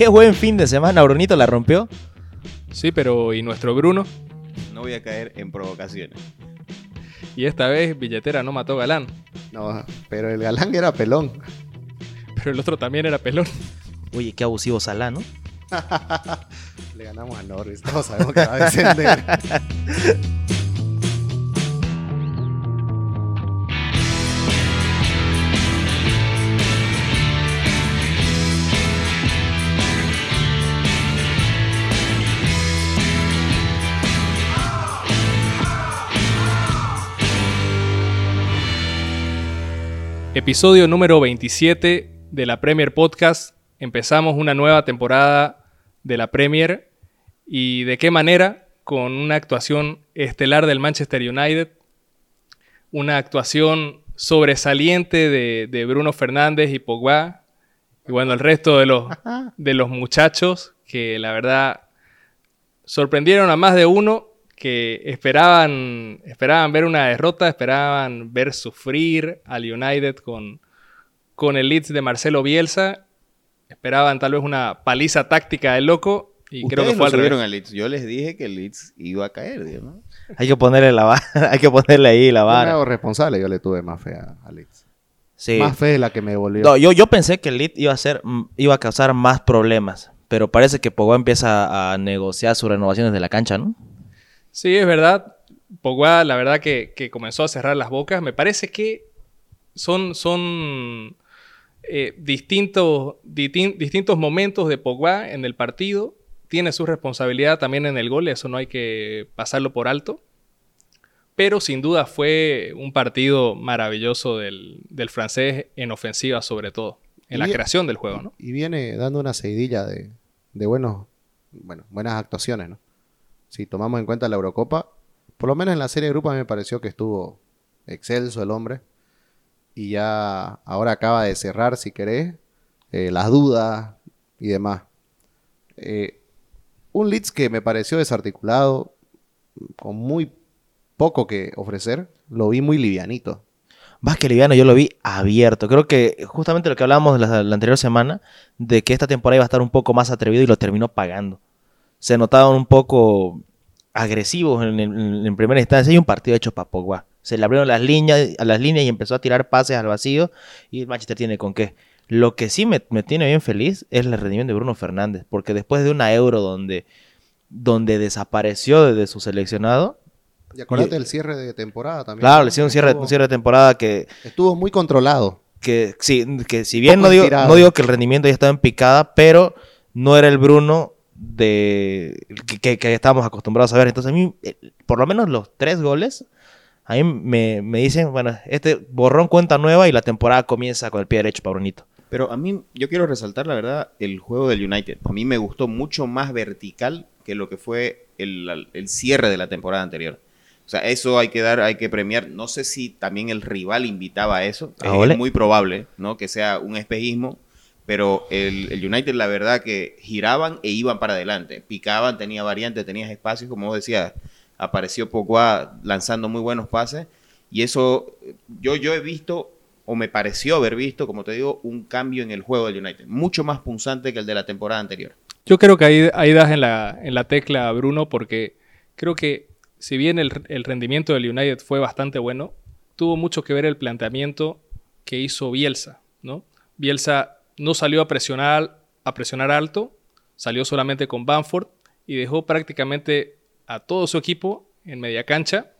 Qué buen fin de semana, Brunito la rompió. Sí, pero ¿y nuestro Bruno? No voy a caer en provocaciones. Y esta vez billetera no mató galán. No, pero el galán era pelón. Pero el otro también era pelón. Oye, qué abusivo Salah, ¿no? Le ganamos a Norris, todos sabemos que va a descender. Episodio número 27 de la Premier Podcast. Empezamos una nueva temporada de la Premier. ¿Y de qué manera? Con una actuación estelar del Manchester United. Una actuación sobresaliente de, de Bruno Fernández y Pogba. Y bueno, el resto de los, de los muchachos que la verdad sorprendieron a más de uno que esperaban, esperaban ver una derrota, esperaban ver sufrir al United con, con el Leeds de Marcelo Bielsa, esperaban tal vez una paliza táctica del loco y creo que fue al revés. al Leeds. Yo les dije que el Leeds iba a caer, ¿no? Hay que ponerle la vara, hay que ponerle ahí la Yo vara. hago responsable, yo le tuve más fe a, a Leeds. Sí. Más fe de la que me devolvió. No, yo, yo pensé que el Leeds iba a ser, iba a causar más problemas, pero parece que Pogba empieza a negociar sus renovaciones de la cancha, ¿no? Sí, es verdad. Pogba, la verdad que, que comenzó a cerrar las bocas. Me parece que son, son eh, distintos, distin- distintos momentos de Pogba en el partido. Tiene su responsabilidad también en el gol, eso no hay que pasarlo por alto. Pero sin duda fue un partido maravilloso del, del francés en ofensiva sobre todo. En la creación del juego, ¿no? Y viene dando una seguidilla de, de buenos, bueno, buenas actuaciones, ¿no? Si tomamos en cuenta la Eurocopa, por lo menos en la serie de grupos a mí me pareció que estuvo excelso el hombre. Y ya ahora acaba de cerrar, si querés, eh, las dudas y demás. Eh, un Leeds que me pareció desarticulado, con muy poco que ofrecer, lo vi muy livianito. Más que liviano, yo lo vi abierto. Creo que justamente lo que hablábamos la anterior semana, de que esta temporada iba a estar un poco más atrevido y lo terminó pagando. Se notaban un poco agresivos en, en- en primera instancia y un partido hecho para Pogba. Se le abrieron las líneas, a las líneas y empezó a tirar pases al vacío y el Manchester tiene con qué. Lo que sí me, me tiene bien feliz es el rendimiento de Bruno Fernández, porque después de una Euro donde, donde desapareció desde su seleccionado, Y acordate del cierre de temporada también. claro, le hicieron un cierre, un cierre de temporada que Estuvo muy controlado. que, sí, que si bien no digo, no digo que el rendimiento ya estaba en picada, pero no era el Bruno de que, que- estábamos acostumbrados a ver. Entonces a mí, eh, por lo menos los tres goles, a mí me, me dicen, bueno, este borrón cuenta nueva y la temporada comienza con el pie derecho para Brunito. Pero a mí, yo quiero resaltar, la verdad, el juego del United. A mí me gustó mucho más vertical que lo que fue el, el cierre de la temporada anterior. O sea, eso hay que dar, hay que premiar. No sé si también el rival invitaba a eso. Ah, Es- es muy probable, ¿no? Que sea un espejismo. Pero el, el United, la verdad, que giraban e iban para adelante. Picaban, tenía variantes, tenías espacios, como vos decías. Apareció Pogba lanzando muy buenos pases. Y eso, yo, yo he visto, o me pareció haber visto, como te digo, un cambio en el juego del United. Mucho más punzante que el de la temporada anterior. Yo creo que ahí, ahí das en la, en la tecla, Bruno, porque creo que si bien el, el rendimiento del United fue bastante bueno, tuvo mucho que ver el planteamiento que hizo Bielsa, ¿no? Bielsa no salió a presionar, a presionar alto, salió solamente con Bamford y dejó prácticamente a todo su equipo en media cancha,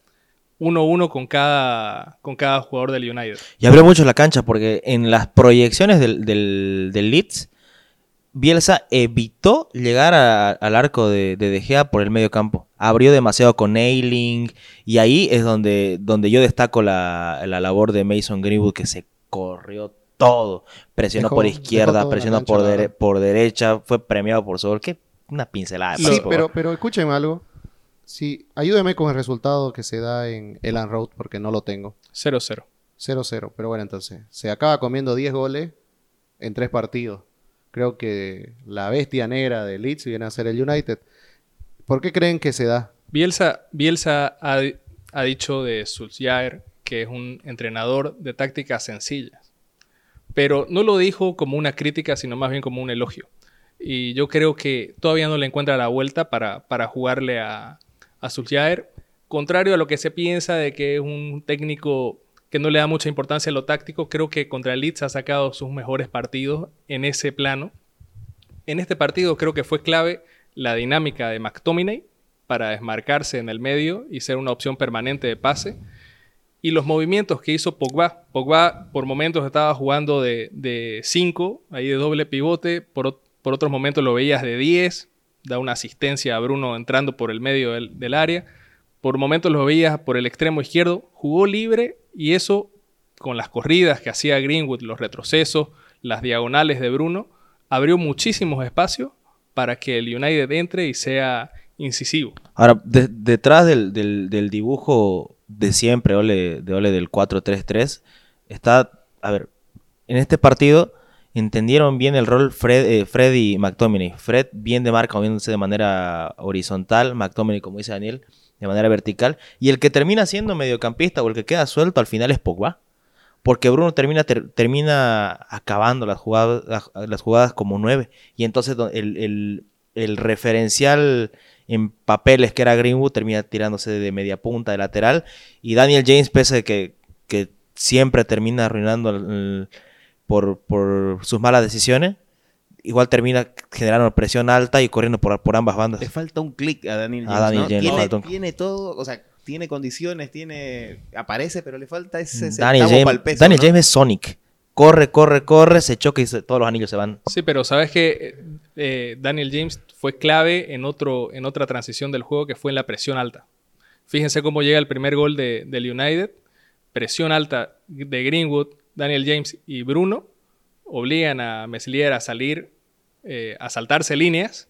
uno a uno con cada, con cada jugador del United. Y abrió mucho la cancha porque en las proyecciones del, del, Leeds, Bielsa evitó llegar al arco de, de De Gea por el medio campo. Abrió demasiado con Ailing y ahí es donde, donde yo destaco la, la labor de Mason Greenwood que se corrió todo. Presionó Dejó- por izquierda, presionó por, dere- por derecha, fue premiado por Sol. Qué una pincelada. de Sí, pero, pero escúchenme algo. Sí, ayúdeme con el resultado que se da en Elan Road porque no lo tengo. 0-0. 0-0. Pero bueno, entonces, se acaba comiendo 10 goles en tres partidos. Creo que la bestia negra de Leeds viene a ser el United. ¿Por qué creen que se da? Bielsa, Bielsa ha, ha dicho de Solskjaer que es un entrenador de tácticas sencillas. Pero no lo dijo como una crítica, sino más bien como un elogio. y yo creo que todavía no le encuentra la vuelta para, jugarle a, a. Contrario a lo que se piensa de que es un técnico que no le da mucha importancia a lo táctico, creo que contra el Leeds ha sacado sus mejores partidos en ese plano. En este partido creo que fue clave la dinámica de McTominay para desmarcarse en el medio y ser una opción permanente de pase. Y los movimientos que hizo Pogba. Pogba por momentos estaba jugando de 5, ahí de doble pivote, por, por otros momentos lo veías de 10, da una asistencia a Bruno entrando por el medio del, área. Por momentos lo veías por el extremo izquierdo, jugó libre y eso con las corridas que hacía Greenwood, los retrocesos, las diagonales de Bruno, abrió muchísimos espacios para que el United entre y sea incisivo. Ahora, detrás del, dibujo de siempre, de Ole del 4-3-3, está, a ver, en este partido entendieron bien el rol Fred, eh, y McTominay. Fred bien de marca, moviéndose de manera horizontal, McTominay, como dice Daniel, de manera vertical. Y el que termina siendo mediocampista o el que queda suelto al final es Pogba. Porque Bruno termina, termina acabando las jugadas, las, jugadas como nueve. Y entonces el, referencial en papeles que era Greenwood termina tirándose de media punta, de lateral. Y Daniel James, pese a que, que siempre termina arruinando el por, sus malas decisiones, igual termina generando presión alta y corriendo por, por ambas bandas. Le falta un clic a Daniel James. tiene, todo, o sea, tiene condiciones, tiene aparece, pero le falta ese, Daniel James, Daniel James es Sonic. Corre, corre, corre, se choca y todos los anillos se van. Sí, pero sabes que eh, Daniel James fue clave en, otro, en otra transición del juego que fue en la presión alta. Fíjense cómo llega el primer gol de, del United. Presión alta de Greenwood, Daniel James y Bruno obligan a Meslier a salir, eh, a saltarse líneas,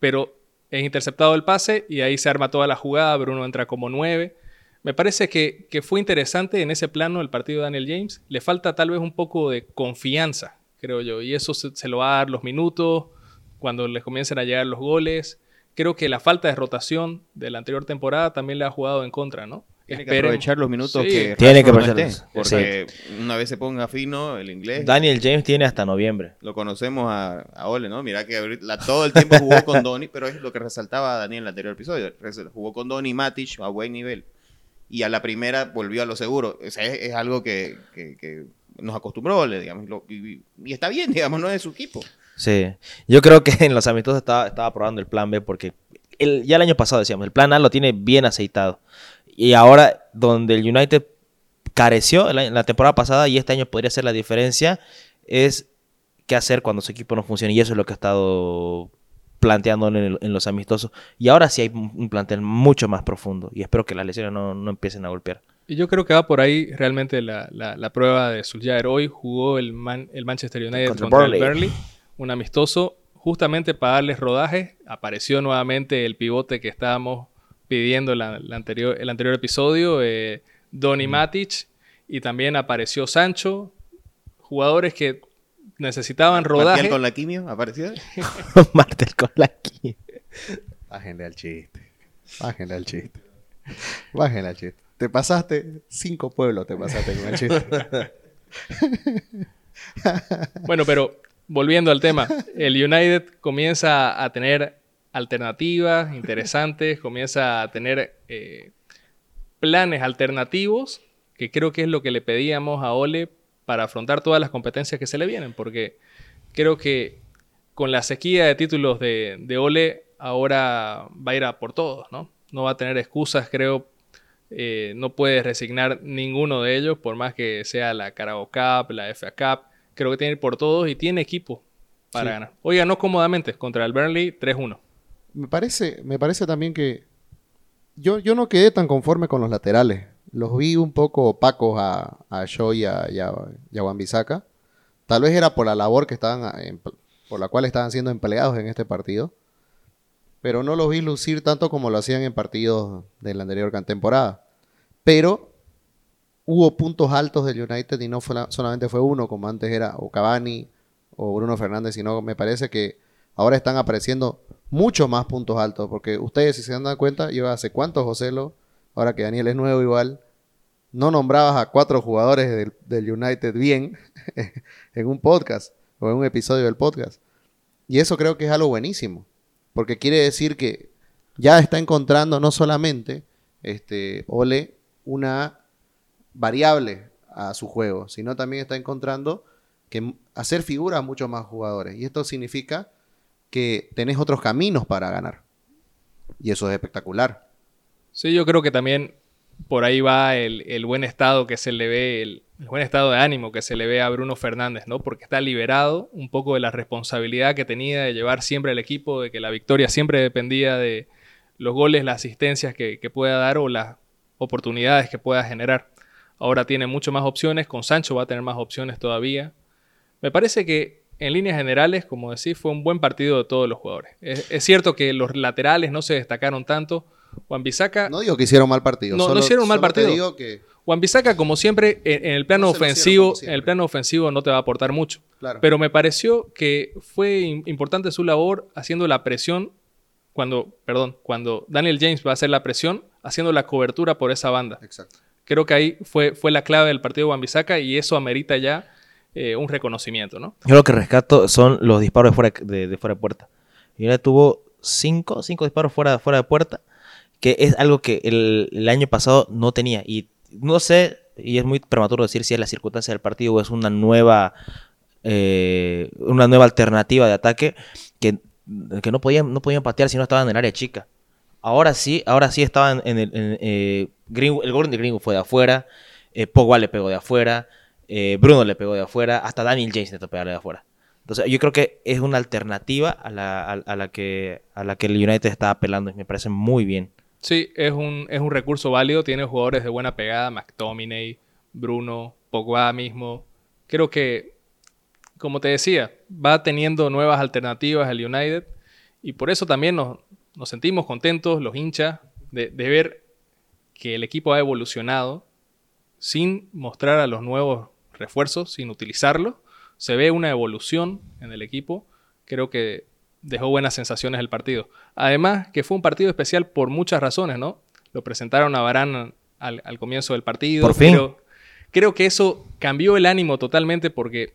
pero es interceptado el pase y ahí se arma toda la jugada, Bruno entra como nueve. Me parece que, fue interesante en ese plano el partido de Daniel James. Le falta tal vez un poco de confianza, creo yo, y eso se, lo va a dar los minutos, cuando les comiencen a llegar los goles. Creo que la falta de rotación de la anterior temporada también le ha jugado en contra, ¿no? Tiene que aprovechar los minutos que tiene que aprovechar porque una vez se ponga fino el inglés. Daniel James tiene hasta noviembre. Lo conocemos a, Ole, ¿no? Mira que todo el tiempo jugó con Donny, pero es lo que resaltaba Daniel en el anterior episodio. Jugó con Donny Matic a buen nivel. Y a la primera volvió a lo seguro. es, algo que, nos acostumbró, digamos. y, está bien, digamos, no es su equipo. Sí. Yo creo que en los amistosos estaba, estaba probando el plan B porque ya el año pasado decíamos, el plan A lo tiene bien aceitado. Y ahora, donde el United careció en la, temporada pasada y este año podría ser la diferencia, es qué hacer cuando su equipo no funciona. Y eso es lo que ha estado planteando en, los amistosos. Y ahora sí hay un plantel mucho más profundo. Y espero que las lesiones no, empiecen a golpear. Y yo creo que va por ahí realmente la, prueba de Solskjaer. Hoy jugó el, el Manchester United contra, el Burnley, un amistoso. Justamente para darles rodaje, apareció nuevamente el pivote que estábamos pidiendo la, anterior, el anterior episodio, eh, Donny Matic, y también apareció Sancho, jugadores que necesitaban rodaje. ¿Martel con la quimio apareció? Martel con la quimio. Bájenle al chiste. Bájenle al chiste. Bájenle al chiste. Te pasaste cinco pueblos, te pasaste con el chiste. bueno, pero volviendo al tema, el United comienza a tener alternativas interesantes, comienza a tener eh, planes alternativos, que creo que es lo que le pedíamos a Ole para afrontar todas las competencias que se le vienen, porque creo que con la sequía de títulos de, Ole ahora va a ir a por todos, ¿no? No va a tener excusas, creo, eh, no puede resignar ninguno de ellos, por más que sea la Carabao Cup, la FA Cup, creo que tiene que ir por todos y tiene equipo para ganar. Hoy ganó cómodamente contra el Burnley 3-1 me parece, me parece también que yo, yo no quedé tan conforme con los laterales. Los vi un poco opacos a, a y a, y Tal vez era por la labor que estaban, por la cual estaban siendo empleados en este partido. Pero no los vi lucir tanto como lo hacían en partidos de la anterior temporada. Pero hubo puntos altos del United y no solamente fue uno, como antes era o Cavani o Bruno Fernández, sino me parece que ahora están apareciendo muchos más puntos altos, porque ustedes, si se dan cuenta, yo hace cuántos, Joselo, ahora que Daniel es nuevo igual, no nombrabas a cuatro jugadores del, United bien en un podcast o en un episodio del podcast. Y eso creo que es algo buenísimo, porque quiere decir que ya está encontrando no solamente este, Ole una variable a su juego, sino también está encontrando que hacer figura a muchos más jugadores. Y esto significa que tenés otros caminos para ganar. Y eso es espectacular. Sí, yo creo que también por ahí va el, el buen estado que se le ve, el, buen estado de ánimo que se le ve a Bruno Fernández, ¿no? Porque está liberado un poco de la responsabilidad que tenía de llevar siempre el equipo, de que la victoria siempre dependía de los goles, las asistencias que, que pueda dar o las oportunidades que pueda generar. Ahora tiene mucho más opciones, con Sancho va a tener más opciones todavía. Me parece que en líneas generales, como decís, fue un buen partido de todos los jugadores. Es, es cierto que los laterales no se destacaron tanto. Juan Bisaca No digo que hicieron mal partido. No, no hicieron un mal solo te partido. digo que, Wan-Bissaka, como siempre, en, en el plano No ofensivo, en el plano ofensivo no te va a aportar mucho. claro. Pero me pareció que fue im- importante su labor haciendo la presión cuando, perdón, cuando Daniel James va a hacer la presión, haciendo la cobertura por esa banda. Exacto. Creo que ahí fue, fue la clave del partido de Wan-Bissaka y eso amerita ya eh, un reconocimiento, ¿no? Yo lo que rescato son los disparos de fuera de, de fuera de puerta. Tuvo cinco, cinco disparos fuera, fuera de puerta, que es algo que el, año pasado no tenía. Y no sé, y es muy prematuro decir si es la circunstancia del partido o es una nueva, eh, una nueva alternativa de ataque que, que no, podían, no podían patear si no estaban en el área chica. Ahora sí, ahora sí estaban en el... en, eh, el gol de Greenwood fue de afuera, eh, Pogba le pegó de afuera, Bruno le pegó de afuera, hasta Daniel James intentó pegarle de afuera. Entonces, yo creo que es una alternativa a la, a la, que, a la que el United está apelando y me parece muy bien. Sí, es un, es un recurso válido, tiene jugadores de buena pegada, McTominay, Bruno, Pogba mismo. Creo que, como te decía, va teniendo nuevas alternativas el United y por eso también nos, nos sentimos contentos, los hinchas, de, de ver que el equipo ha evolucionado sin mostrar a los nuevos refuerzos, sin utilizarlos. Se ve una evolución en el equipo. Creo que dejó buenas sensaciones el partido. Además, que fue un partido especial por muchas razones, ¿no? Lo presentaron a Barán al, al comienzo del partido. Por fin. Creo, creo que eso cambió el ánimo totalmente porque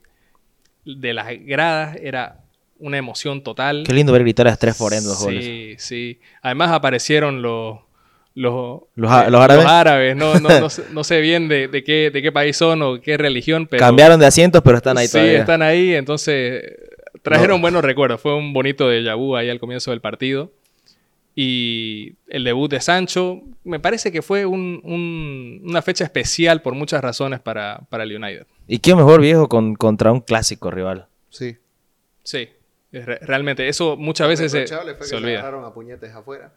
de las gradas era una emoción total. Qué lindo ver gritar a tres forendos sí, goles. sí. Además aparecieron los... Los, Los eh, los árabes. árabes. No, no, no, sé, no sé bien de, de qué, de qué país son o qué religión, pero... Cambiaron de asientos, pero están ahí sí, todavía. están ahí, entonces trajeron No. buenos recuerdos. Fue un bonito de vu ahí al comienzo del partido. Y el debut de Sancho, me parece que fue un- un- una fecha especial por muchas razones para, para el United. Y qué mejor viejo con, contra un clásico rival. Sí. Sí, re- realmente eso muchas veces se, fue se que se olvida. agarraron a puñetes afuera.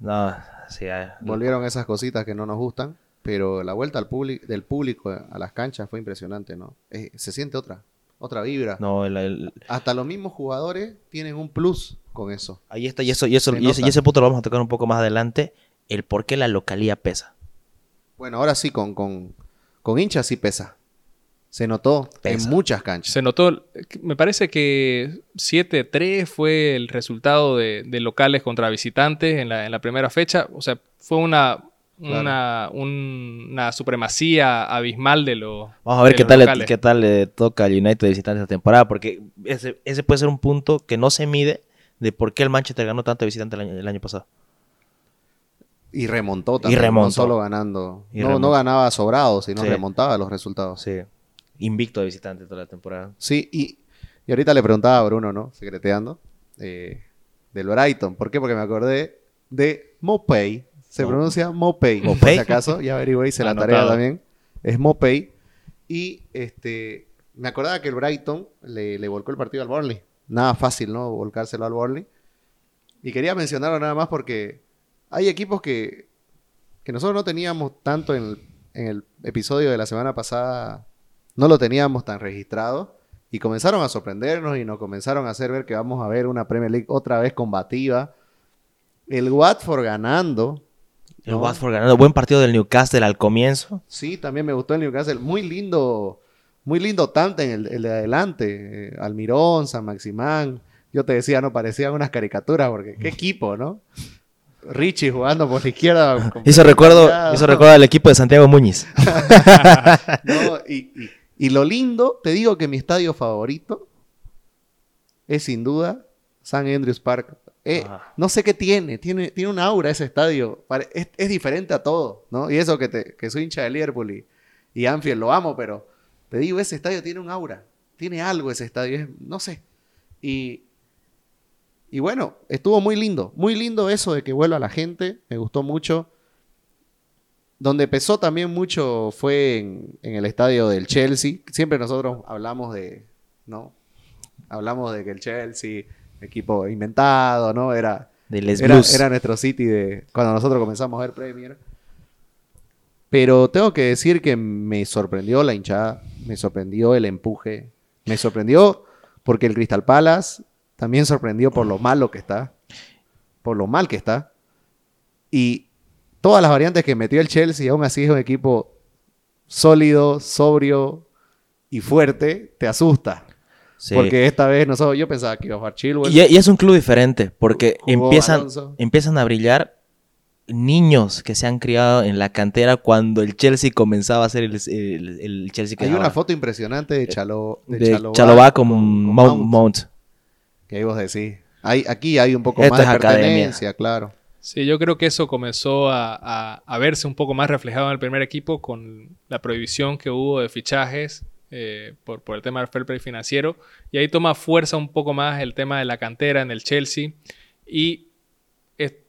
No, sí, Volvieron esas cositas que no nos gustan, pero la vuelta al del público a las canchas fue impresionante, ¿no? Eh, se siente otra, otra vibra. no, el- el- Hasta los mismos jugadores tienen un plus con eso. ahí está, y eso, y eso, Se y ese, y ese punto lo vamos a tocar un poco más adelante. El por qué la localía pesa. Bueno, ahora sí, con, con, con hinchas sí pesa. Se notó Pesa. en muchas canchas. Se notó, me parece que 7-3 fue el resultado de, de locales contra visitantes en la, en la primera fecha. O sea, fue una, Claro. una, un- una supremacía abismal de los Vamos a ver qué tal, locales. qué tal le toca al United de visitante esta temporada, porque ese, ese puede ser un punto que no se mide de por qué el Manchester ganó tanto de visitante el año, el año pasado. Y remontó también. remontó. No solo ganando. Y no, remontó. no ganaba sobrado, sino Sí. remontaba los resultados. Sí. Invicto de visitante toda la temporada. Sí, y, y ahorita le preguntaba a Bruno, ¿no? Secreteando. eh, del Brighton. ¿Por qué? Porque me acordé de Mopey. Se pronuncia Mopey. Por Mopey. si acaso, ya averigüé, hice la tarea también. Es Mopey. Y este, me acordaba que el Brighton le, le volcó el partido al Burnley. Nada fácil, ¿no? Volcárselo al Burnley. Y quería mencionarlo nada más porque hay equipos que, que nosotros no teníamos tanto en el, en el episodio de la semana pasada, no lo teníamos tan registrado. Y comenzaron a sorprendernos y nos comenzaron a hacer ver que vamos a ver una Premier League otra vez combativa. El Watford ganando. El. Watford ganando. Buen partido del Newcastle al comienzo. Sí, también me gustó el Newcastle. Muy lindo, muy lindo Tanten, el, el de adelante. Eh, Almirón, San Maximán. Yo te decía, no, parecían unas caricaturas, porque qué equipo, ¿no? Richie jugando por la izquierda. Hizo recuerdo, hizo recuerdo al equipo de Santiago Muñiz. No, y, y- y lo lindo, te digo que mi estadio favorito es sin duda San Andrews Park. Eh, no sé qué tiene, tiene, tiene un aura ese estadio. Es, es diferente a todo, ¿no? Y eso que, te, que soy hincha de Liverpool y, y Anfield lo amo, pero te digo, ese estadio tiene un aura. Tiene algo ese estadio, es- no sé. Y, y bueno, estuvo muy lindo. Muy lindo eso de que vuelva la gente. Me gustó mucho. Donde pesó también mucho fue en, en el estadio del Chelsea. Siempre nosotros hablamos de, ¿no? Hablamos de que el Chelsea, equipo inventado, ¿no? Era, era nuestro City de cuando nosotros comenzamos a ver Premier. Pero tengo que decir que me sorprendió la hinchada, me sorprendió el empuje, me sorprendió porque el Crystal Palace también sorprendió por lo malo que está, por lo mal que está. Y todas las variantes que metió el Chelsea, aún así es un equipo sólido, sobrio y fuerte, te asusta. Sí. Porque esta vez nosotros, yo pensaba que iba a jugar Chilwell. Y, y es un club diferente, porque empiezan, Alonso. empiezan a brillar niños que se han criado en la cantera cuando el Chelsea comenzaba a ser el, el- el Chelsea que Hay una foto impresionante de, Chalo, de, de con, con Mount. Mount. Que ahí vos decís. Hay, aquí hay un poco Esto más de es academia. pertenencia, claro. Sí, yo creo que eso comenzó a, a- a verse un poco más reflejado en el primer equipo con la prohibición que hubo de fichajes eh, por, por el tema del fair play financiero. Y ahí toma fuerza un poco más el tema de la cantera en el Chelsea. Y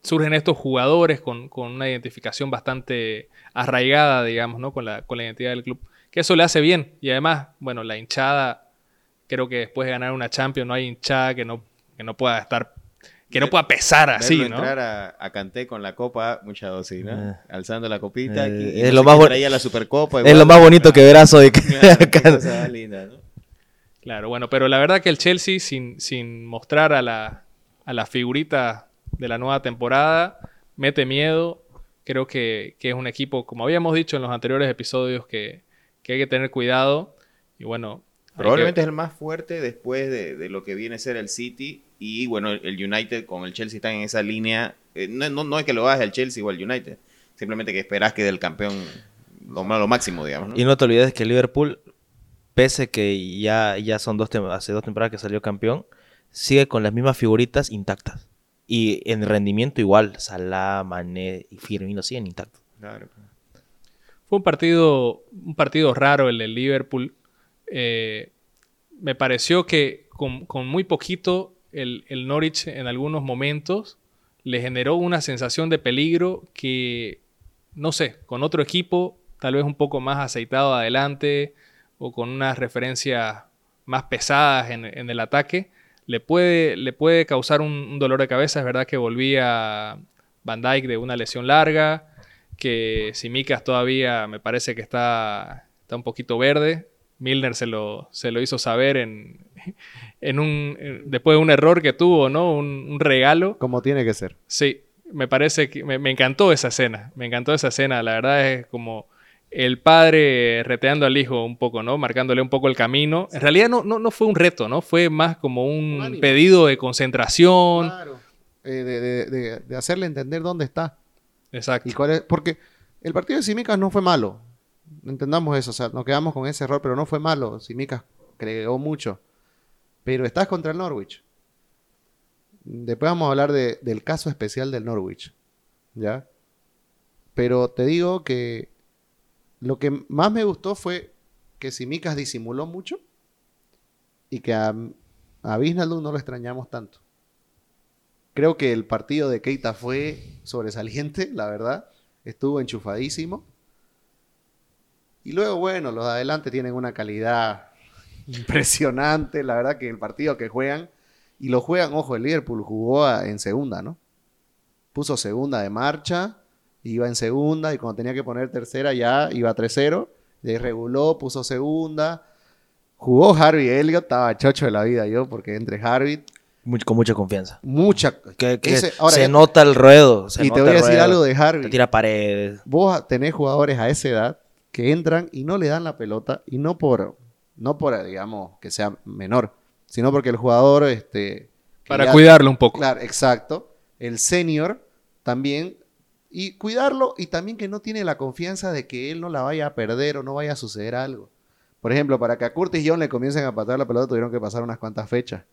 surgen estos jugadores con, con una identificación bastante arraigada, digamos, ¿no? con, la, con la identidad del club. Que eso le hace bien. Y además, bueno, la hinchada, creo que después de ganar una Champions no hay hinchada que no, que no pueda estar... Que no pueda pesar así, ¿no? entrar a, a Canté con la copa, mucha dosis, ¿no? Eh. Alzando la copita. Eh, y- y es no lo más quién bon- traía la supercopa. Es lo más bonito que verás hoy. Claro, linda, ¿no? Claro, bueno, pero la verdad que el Chelsea, sin, sin mostrar a la, a la figurita de la nueva temporada, mete miedo. Creo que, que es un equipo, como habíamos dicho en los anteriores episodios, que, que hay que tener cuidado. Y bueno, Probablemente que- es el más fuerte después de, de lo que viene a ser el City. Y bueno, el United con el Chelsea están en esa línea. Eh, no, no, no es que lo hagas el Chelsea o el United. Simplemente que esperás que del campeón lo, lo máximo, digamos. ¿no? Y no te olvides que Liverpool, pese que ya, ya son dos hace dos temporadas que salió campeón, sigue con las mismas figuritas intactas. Y en rendimiento igual, Salah, Mané y Firmino siguen intactos. Claro. Fue un partido, un partido raro el del Liverpool. Eh, me pareció que con, con muy poquito el, el Norwich en algunos momentos le generó una sensación de peligro que, no sé, con otro equipo, tal vez un poco más aceitado adelante o con unas referencias más pesadas en, en el ataque, le puede, le puede causar un, dolor de cabeza. Es verdad que volvía Van Dijk de una lesión larga, que Simicas todavía me parece que está, está un poquito verde. Milner se lo, se lo hizo saber en, en un, en- después de un error que tuvo, ¿no? Un, un regalo. Como tiene que ser. Sí, me parece que me, me encantó esa escena. Me encantó esa escena. La verdad es como el padre reteando al hijo un poco, ¿no? Marcándole un poco el camino. En realidad no, no, no fue un reto, ¿no? Fue más como un Un ánimo. pedido de concentración. Claro. Eh, de, de- de- de hacerle entender dónde está. Exacto. Y cuál es, porque el partido de Simicas no fue malo. Entendamos eso. O sea, nos quedamos con ese error, pero no fue malo. Simicas creó mucho. Pero estás contra el Norwich. Después vamos a hablar de- del caso especial del Norwich. ¿Ya? Pero te digo que lo que más me gustó fue que Simicas disimuló mucho y que a, a no lo extrañamos tanto. Creo que el partido de Keita fue sobresaliente, la verdad. Estuvo enchufadísimo. Y luego, bueno, los de adelante tienen una calidad impresionante. La verdad que el partido que juegan, y lo juegan, ojo, el Liverpool jugó a- en segunda, ¿no? Puso segunda de marcha, iba en segunda, y cuando tenía que poner tercera ya iba 3-0. Desreguló, puso segunda. Jugó Harvey Elliott, estaba chocho de la vida yo, porque entre Harvey, Much- con mucha confianza. mucha. Que, que ese- ahora se ya- nota el ruedo. se y te voy a decir ruedo, algo de Te Harvey. tira paredes. Vos tenés jugadores a esa edad que entran y no le dan la pelota y no por, no por digamos, que sea menor, sino porque el jugador, este... Para cuidarlo un poco. Claro, exacto. El senior también, y cuidarlo y también que no tiene la confianza de que él no la vaya a perder o no vaya a suceder algo. Por ejemplo, para que a Curtis John le comiencen a patar la pelota tuvieron que pasar unas cuantas fechas.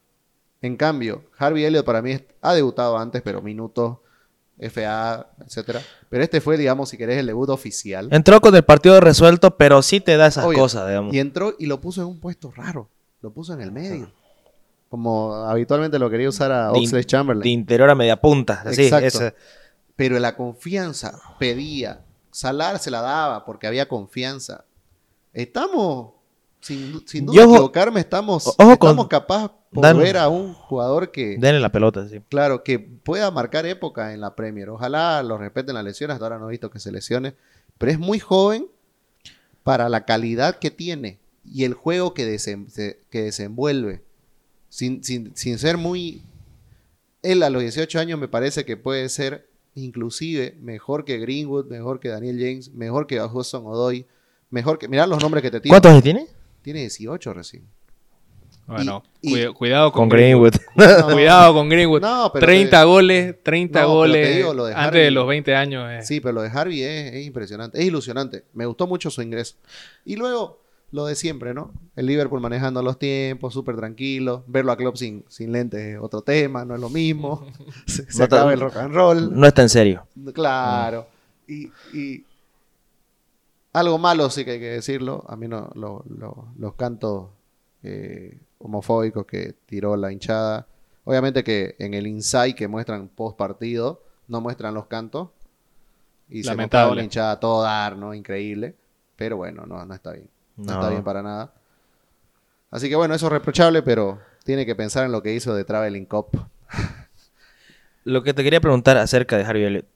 En cambio, Harvey Elliott para mí ha debutado antes, pero minutos, FA, etcétera. Pero este fue, digamos, si querés, el debut oficial. Entró con el partido resuelto, pero sí te da esas Obvio. cosas, digamos. Y entró y lo puso en un puesto raro. Lo puso en el medio. Como habitualmente lo quería usar a Oxley Chamberlain. De interior a media punta. Así, Exacto. ese- Pero la confianza pedía. Salar se la daba porque había confianza. Estamos, sin, sin duda ojo- equivocarme, estamos, ojo con- estamos capaz por Dan- ver a un jugador que, Denle la pelota, sí. claro, que pueda marcar época en la Premier. Ojalá lo respeten las lesiones. Hasta ahora no he visto que se lesione. Pero es muy joven para la calidad que tiene y el juego que, desem- se- que desenvuelve. Sin, sin- sin ser muy... Él a los 18 años me parece que puede ser inclusive mejor que Greenwood, mejor que Daniel James, mejor que Hudson Odoy, mejor que... Mirá los nombres que te tiro. ¿Cuántos años tiene? Tiene 18 recién. Bueno, Y- cuida- cuidado con, Con Greenwood. Greenwood. Cuidado con Greenwood. No, pero 30 te- goles, 30 No, pero goles te digo, lo de antes Harvey- de los 20 años. eh. Sí, pero lo de Harvey es, es impresionante, es ilusionante. Me gustó mucho su ingreso. Y luego, lo de siempre, ¿no? El Liverpool manejando los tiempos, súper tranquilo. Verlo a Klopp sin, sin lentes es otro tema, no es lo mismo. Se, se acaba el rock and roll. No está en serio. Claro. Y, y algo malo sí que hay que decirlo. A mí no, lo- lo- los cantos eh, homofóbicos que tiró la hinchada. Obviamente que en el insight que muestran post partido no muestran los cantos. Y se Lamentable. notaba una hinchada a todo dar, ¿no? Increíble. Pero bueno, no, no está bien. No, No. está bien para nada. Así que bueno, eso es reprochable, pero tiene que pensar en lo que hizo de Traveling Cup. Lo que te quería preguntar acerca de Harvey Elliott,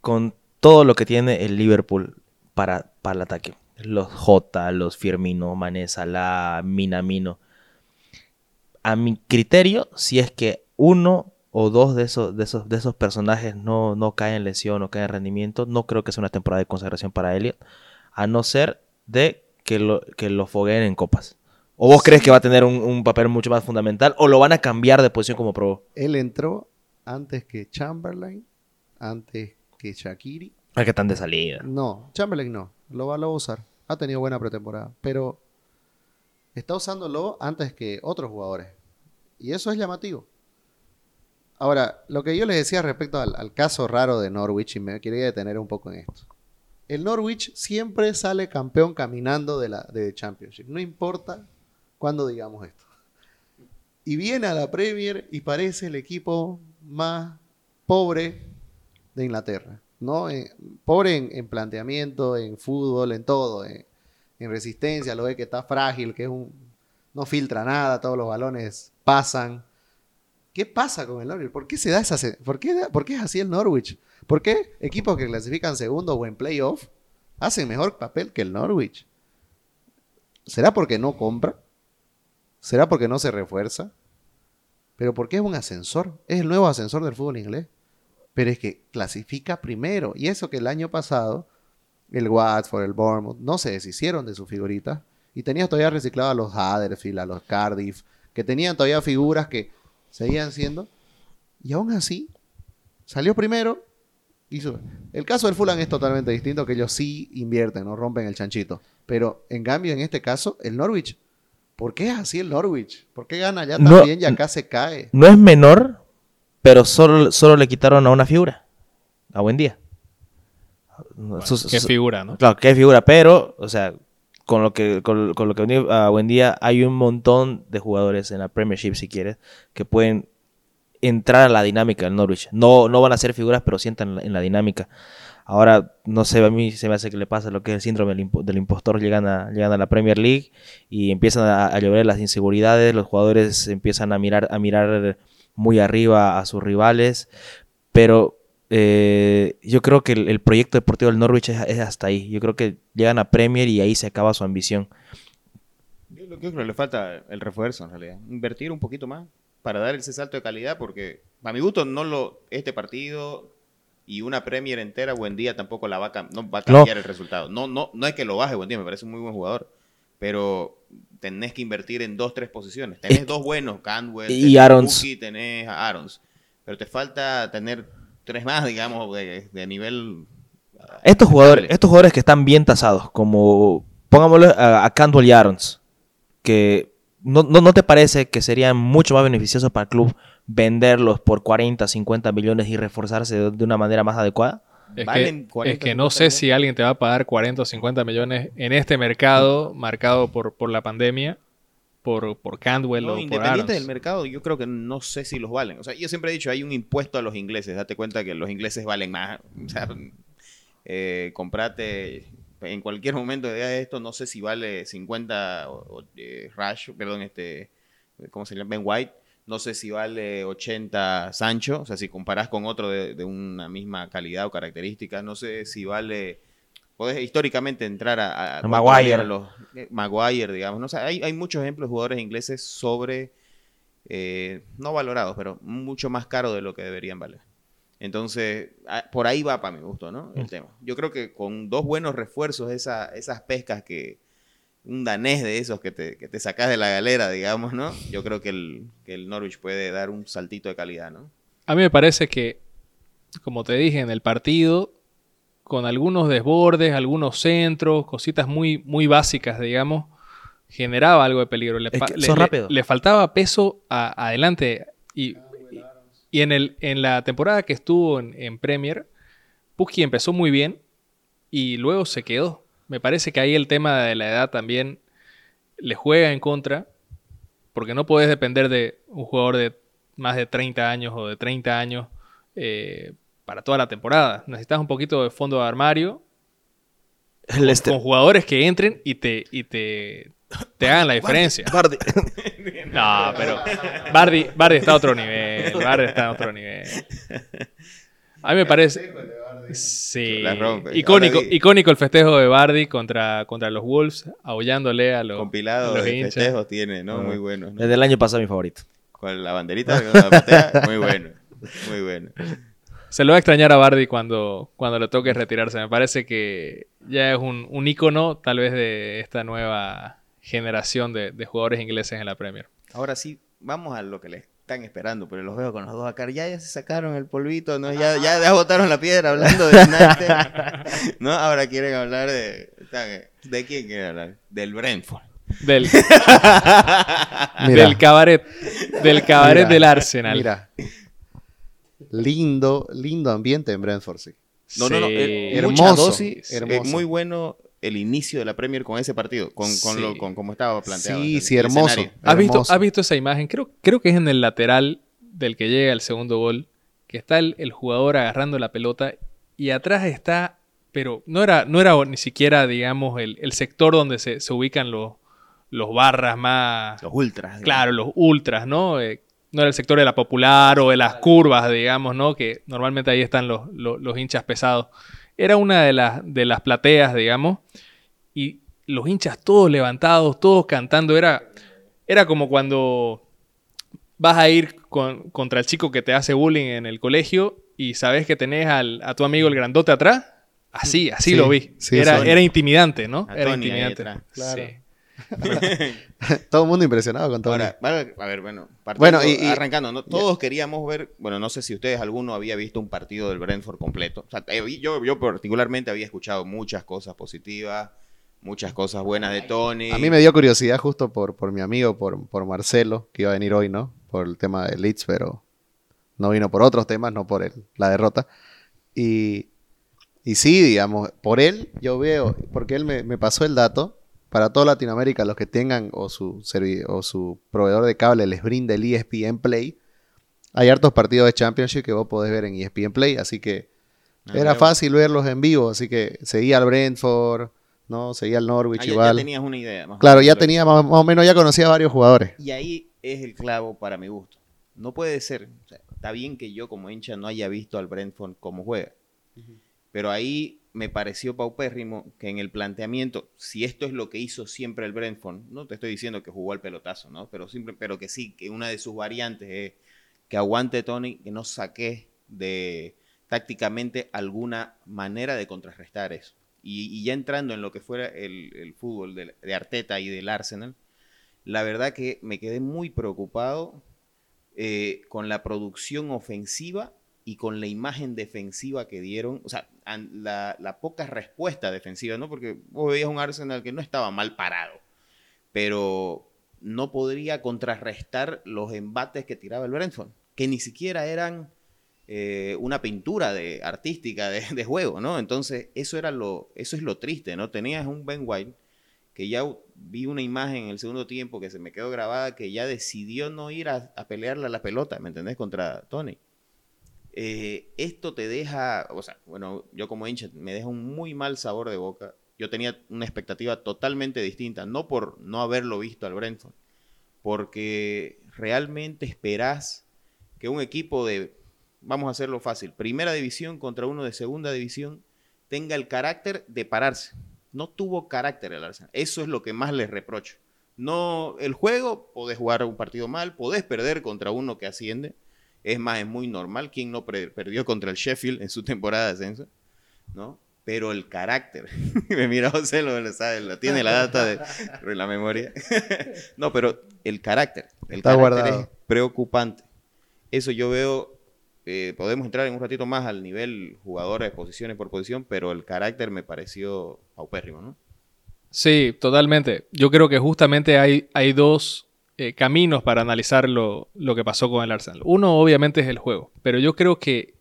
con todo lo que tiene el Liverpool para, para el ataque, los J, los Firmino, Mané, Salah, Minamino, a mi criterio, si es que uno o dos de esos, de esos, de esos personajes no, no caen en lesión o caen en rendimiento, no creo que sea una temporada de consagración para Elliott, a no ser de que lo, que lo fogueen en copas. ¿O vos crees que va a tener un, un papel mucho más fundamental o lo van a cambiar de posición como probó? Él entró antes que Chamberlain, antes que Shakiri. Ah, que están de salida. No, Chamberlain no. Lo va, lo va a usar. Ha tenido buena pretemporada. Pero está usándolo antes que otros jugadores. Y eso es llamativo. Ahora, lo que yo les decía respecto al, caso raro de Norwich, y me quería detener un poco en esto. El Norwich siempre sale campeón caminando de la de Championship. No importa cuándo digamos esto. Y viene a la Premier y parece el equipo más pobre de Inglaterra. ¿no? Eh, pobre en, en planteamiento, en fútbol, en todo. En resistencia, lo ve que está frágil, que es un, no filtra nada, todos los balones pasan. ¿Qué pasa con el Norwich? ¿Por qué se da esa ¿Por qué, por qué es así el Norwich? ¿Por qué equipos que clasifican segundo o en playoff hacen mejor papel que el Norwich? ¿Será porque no compra? ¿Será porque no se refuerza? Pero porque es un ascensor, es el nuevo ascensor del fútbol inglés. Pero es que clasifica primero. Y eso que el año pasado, el Watford, el Bournemouth, no se deshicieron de sus figuritas. Y tenías todavía reciclado a los Huddersfield, a los Cardiff, que tenían todavía figuras que seguían siendo. Y aún así, salió primero. Hizo. El caso del Fulham es totalmente distinto, que ellos sí invierten, no rompen el chanchito. Pero en cambio, en este caso, el Norwich. ¿Por qué es así el Norwich? ¿Por qué gana ya No- también y acá se cae? No es menor, pero solo, solo le quitaron a una figura. A buen día. Sus- Qué su- figura, ¿no? Claro, qué figura, pero, o sea, con lo que, con, lo que día, hay un montón de jugadores en la Premiership, si quieres, que pueden entrar a la dinámica del Norwich. No, no van a ser figuras, pero sientan en la, dinámica. Ahora, no sé, a mí se me hace que le pasa lo que es el síndrome del impostor. Llegan a, llegan a la Premier League y empiezan a, a llover las inseguridades. Los jugadores empiezan a mirar, a mirar muy arriba a sus rivales. Pero eh, yo creo que el, el proyecto deportivo del Norwich es, es hasta ahí. Yo creo que llegan a Premier y ahí se acaba su ambición. Yo lo que creo que le falta el refuerzo en realidad. Invertir un poquito más para dar ese salto de calidad porque a mi gusto no lo este partido y una Premier entera buen día tampoco la va a, cam- no va a No. cambiar el resultado. No, no, no es que lo baje buen día, me parece un muy buen jugador, pero tenés que invertir en dos, tres posiciones. Tenés Es- dos buenos, Cantwell, Y tenés Aarons. Pukki, tenés a Arons, pero te falta tener tres más, digamos, de, de nivel. ah, Estos jugadores, estos jugadores que están bien tasados, como pongámosle a, a Cantwell y Arons, que ¿no, no, no te parece que sería mucho más beneficioso para el club venderlos por 40, 50 millones y reforzarse de, de una manera más adecuada? Es Valen que, 40, es que no 50 sé millones. si alguien te va a pagar 40 o 50 millones en este mercado marcado por, por la pandemia, por, por Candwell No, o por independiente del mercado, yo creo que no sé si los valen. O sea, yo siempre he dicho, hay un impuesto a los ingleses. Date cuenta que los ingleses valen más. O sea, eh, comprate en cualquier momento de esto, no sé si vale 50 o, o, eh, Rush, perdón, este, ¿cómo se llama? Ben White. No sé si vale 80 Sancho. O sea, si comparás con otro de, de una misma calidad o características. No sé si vale... Podés históricamente entrar a, Maguire. los eh, Maguire, digamos. ¿no? O sea, hay, hay muchos ejemplos de jugadores ingleses sobre, eh, no valorados, pero mucho más caros de lo que deberían valer. Entonces, ah, por ahí va para mi gusto, ¿no? El tema. Yo creo que con dos buenos refuerzos, esa- esas pescas que, un danés de esos que te, que te sacas de la galera, digamos, ¿no? Yo creo que el, que el Norwich puede dar un saltito de calidad, ¿no? A mí me parece que, como te dije, en el partido, con algunos desbordes, algunos centros, cositas muy, muy básicas, digamos, generaba algo de peligro. Le, Es fa- que le- son le- faltaba peso a- adelante. Y, y en, el, en la temporada que estuvo en, en Premier, Pukki empezó muy bien y luego se quedó. Me parece que ahí el tema de la edad también le juega en contra, porque no puedes depender de un jugador de más de 30 años o de 30 años eh, para toda la temporada. Necesitas un poquito de fondo de armario El este. con jugadores que entren y te, y te, te hagan la diferencia. Bardi. No, pero Bardi, Bardi está a otro nivel. Bardi está a otro nivel. A mí me parece. Sí. La rompe. Icónico, icónico el festejo de Bardi contra, contra los Wolves, aullándole a los, Compilado a los de hinchas. festejos tiene, ¿no? Ah. Muy bueno. ¿no? Desde el año pasado mi favorito. Con la banderita, con la patea, muy bueno. Muy bueno. Se lo va a extrañar a Bardi cuando, cuando le toque retirarse. Me parece que ya es un, un ícono, tal vez, de esta nueva generación de, de jugadores ingleses en la Premier. Ahora sí, vamos a lo que le están esperando, pero los veo con los dos acá. Ya, ya se sacaron el polvito, ¿no? Ya, ya, ya botaron la piedra hablando de United. ¿No? Ahora quieren hablar de... ¿De quién quieren hablar? Del Brentford. Del, del cabaret. Del cabaret Mira, del Arsenal. Mira. Lindo, lindo ambiente en Brentford, sí. No, no, no. Sí. eh, Hermoso, dosis, eh, hermoso. muy bueno el inicio de la Premier con ese partido, con, con, Sí. lo, con estaba planteado. Sí, el- sí, hermoso. escenario. ¿Has visto, Hermoso. ¿Has visto esa imagen? Creo, creo que es en el lateral del que llega el segundo gol, que está el, el jugador agarrando la pelota y atrás está, pero no era, no era ni siquiera, digamos, el, el sector donde se, se ubican los, los barras más... Los ultras. Claro, los ultras, ¿no? Eh, no era el sector de la popular o de las curvas, digamos, ¿no? Que normalmente ahí están los, los- los hinchas pesados. Era una de las, de las plateas, digamos, y los hinchas todos levantados, todos cantando. Era, era como cuando vas a ir con- contra el chico que te hace bullying en el colegio y sabes que tenés al- a tu amigo el grandote atrás. Así, así Sí, lo vi. sí, era, era intimidante, ¿no? A Era Tony ahí intimidante. atrás. Claro. Sí. Todo el mundo impresionado con todo. Ahora, a ver, bueno, Bueno, y- y- arrancando, ¿no? todos queríamos ver, bueno, no sé si ustedes alguno había visto un partido del Brentford completo. O sea, eh, yo, yo particularmente había escuchado muchas cosas positivas, muchas cosas buenas de Tony. A mí me dio curiosidad justo por, por mi amigo, por, por Marcelo, que iba a venir hoy, ¿no? Por el tema de Leeds, pero no vino por otros temas, no por el- la derrota. Y, y sí, digamos, por él yo veo, porque él me, me pasó el dato, para toda Latinoamérica, los que tengan o su, servi- o su proveedor de cable les brinda el ESPN Play, hay hartos partidos de Championship que vos podés ver en ESPN Play, así que Ah, era fácil verlos en vivo, así que seguía al Brentford, ¿no? Seguía al Norwich ah, ya- ya, tenías una idea. más o Claro, ya tenía más, más o menos, ya conocía a varios jugadores. Y ahí es el clavo para mi gusto. No puede ser. o sea, está bien que yo como hincha no haya visto al Brentford cómo juega. Pero ahí me pareció paupérrimo que en el planteamiento, si esto es lo que hizo siempre el Brentford, no te estoy diciendo que jugó al pelotazo, ¿no? Pero, simple, pero que sí, que una de sus variantes es que aguante Tony, que no saque de tácticamente alguna manera de contrarrestar eso. Y, ya entrando en lo que fuera el, el fútbol de, de Arteta y del Arsenal, la verdad que me quedé muy preocupado eh, con la producción ofensiva y con la imagen defensiva que dieron, o sea, la, poca respuesta defensiva, ¿no? Porque vos veías un Arsenal que no estaba mal parado, pero no podría contrarrestar los embates que tiraba el Brentford, que ni siquiera eran eh, una pintura de, artística de, de, juego, ¿no? Entonces, eso, era lo, eso es lo triste, ¿no? Tenías un Ben White que ya vi una imagen en el segundo tiempo que se me quedó grabada, que ya decidió no ir a, a pelearle a la pelota, ¿me entendés? Contra Tony. Eh, esto te deja, o sea, bueno, yo como hincha me deja un muy mal sabor de boca. Yo tenía una expectativa totalmente distinta, no por no haberlo visto al Brentford, porque realmente esperás que un equipo de, vamos a hacerlo fácil, primera división contra uno de segunda división tenga el carácter de pararse. No tuvo carácter el Arsenal. Eso es lo que más les reprocho. No, el juego, podés jugar un partido mal, podés perder contra uno que asciende, es más, es muy normal. quien no perdió contra el Sheffield en su temporada de ascenso? ¿No? Pero el carácter. Me mira José, lo, sabe, lo tiene la data de, la memoria. no, pero el carácter. El Está carácter guardado. es preocupante. Eso yo veo. Eh, podemos entrar en un ratito más al nivel jugadores, posiciones por posición, pero el carácter me pareció paupérrimo, ¿no? Sí, totalmente. Yo creo que justamente hay, hay dos eh, caminos para analizar lo, lo, que pasó con el Arsenal. Uno obviamente es el juego, pero yo creo que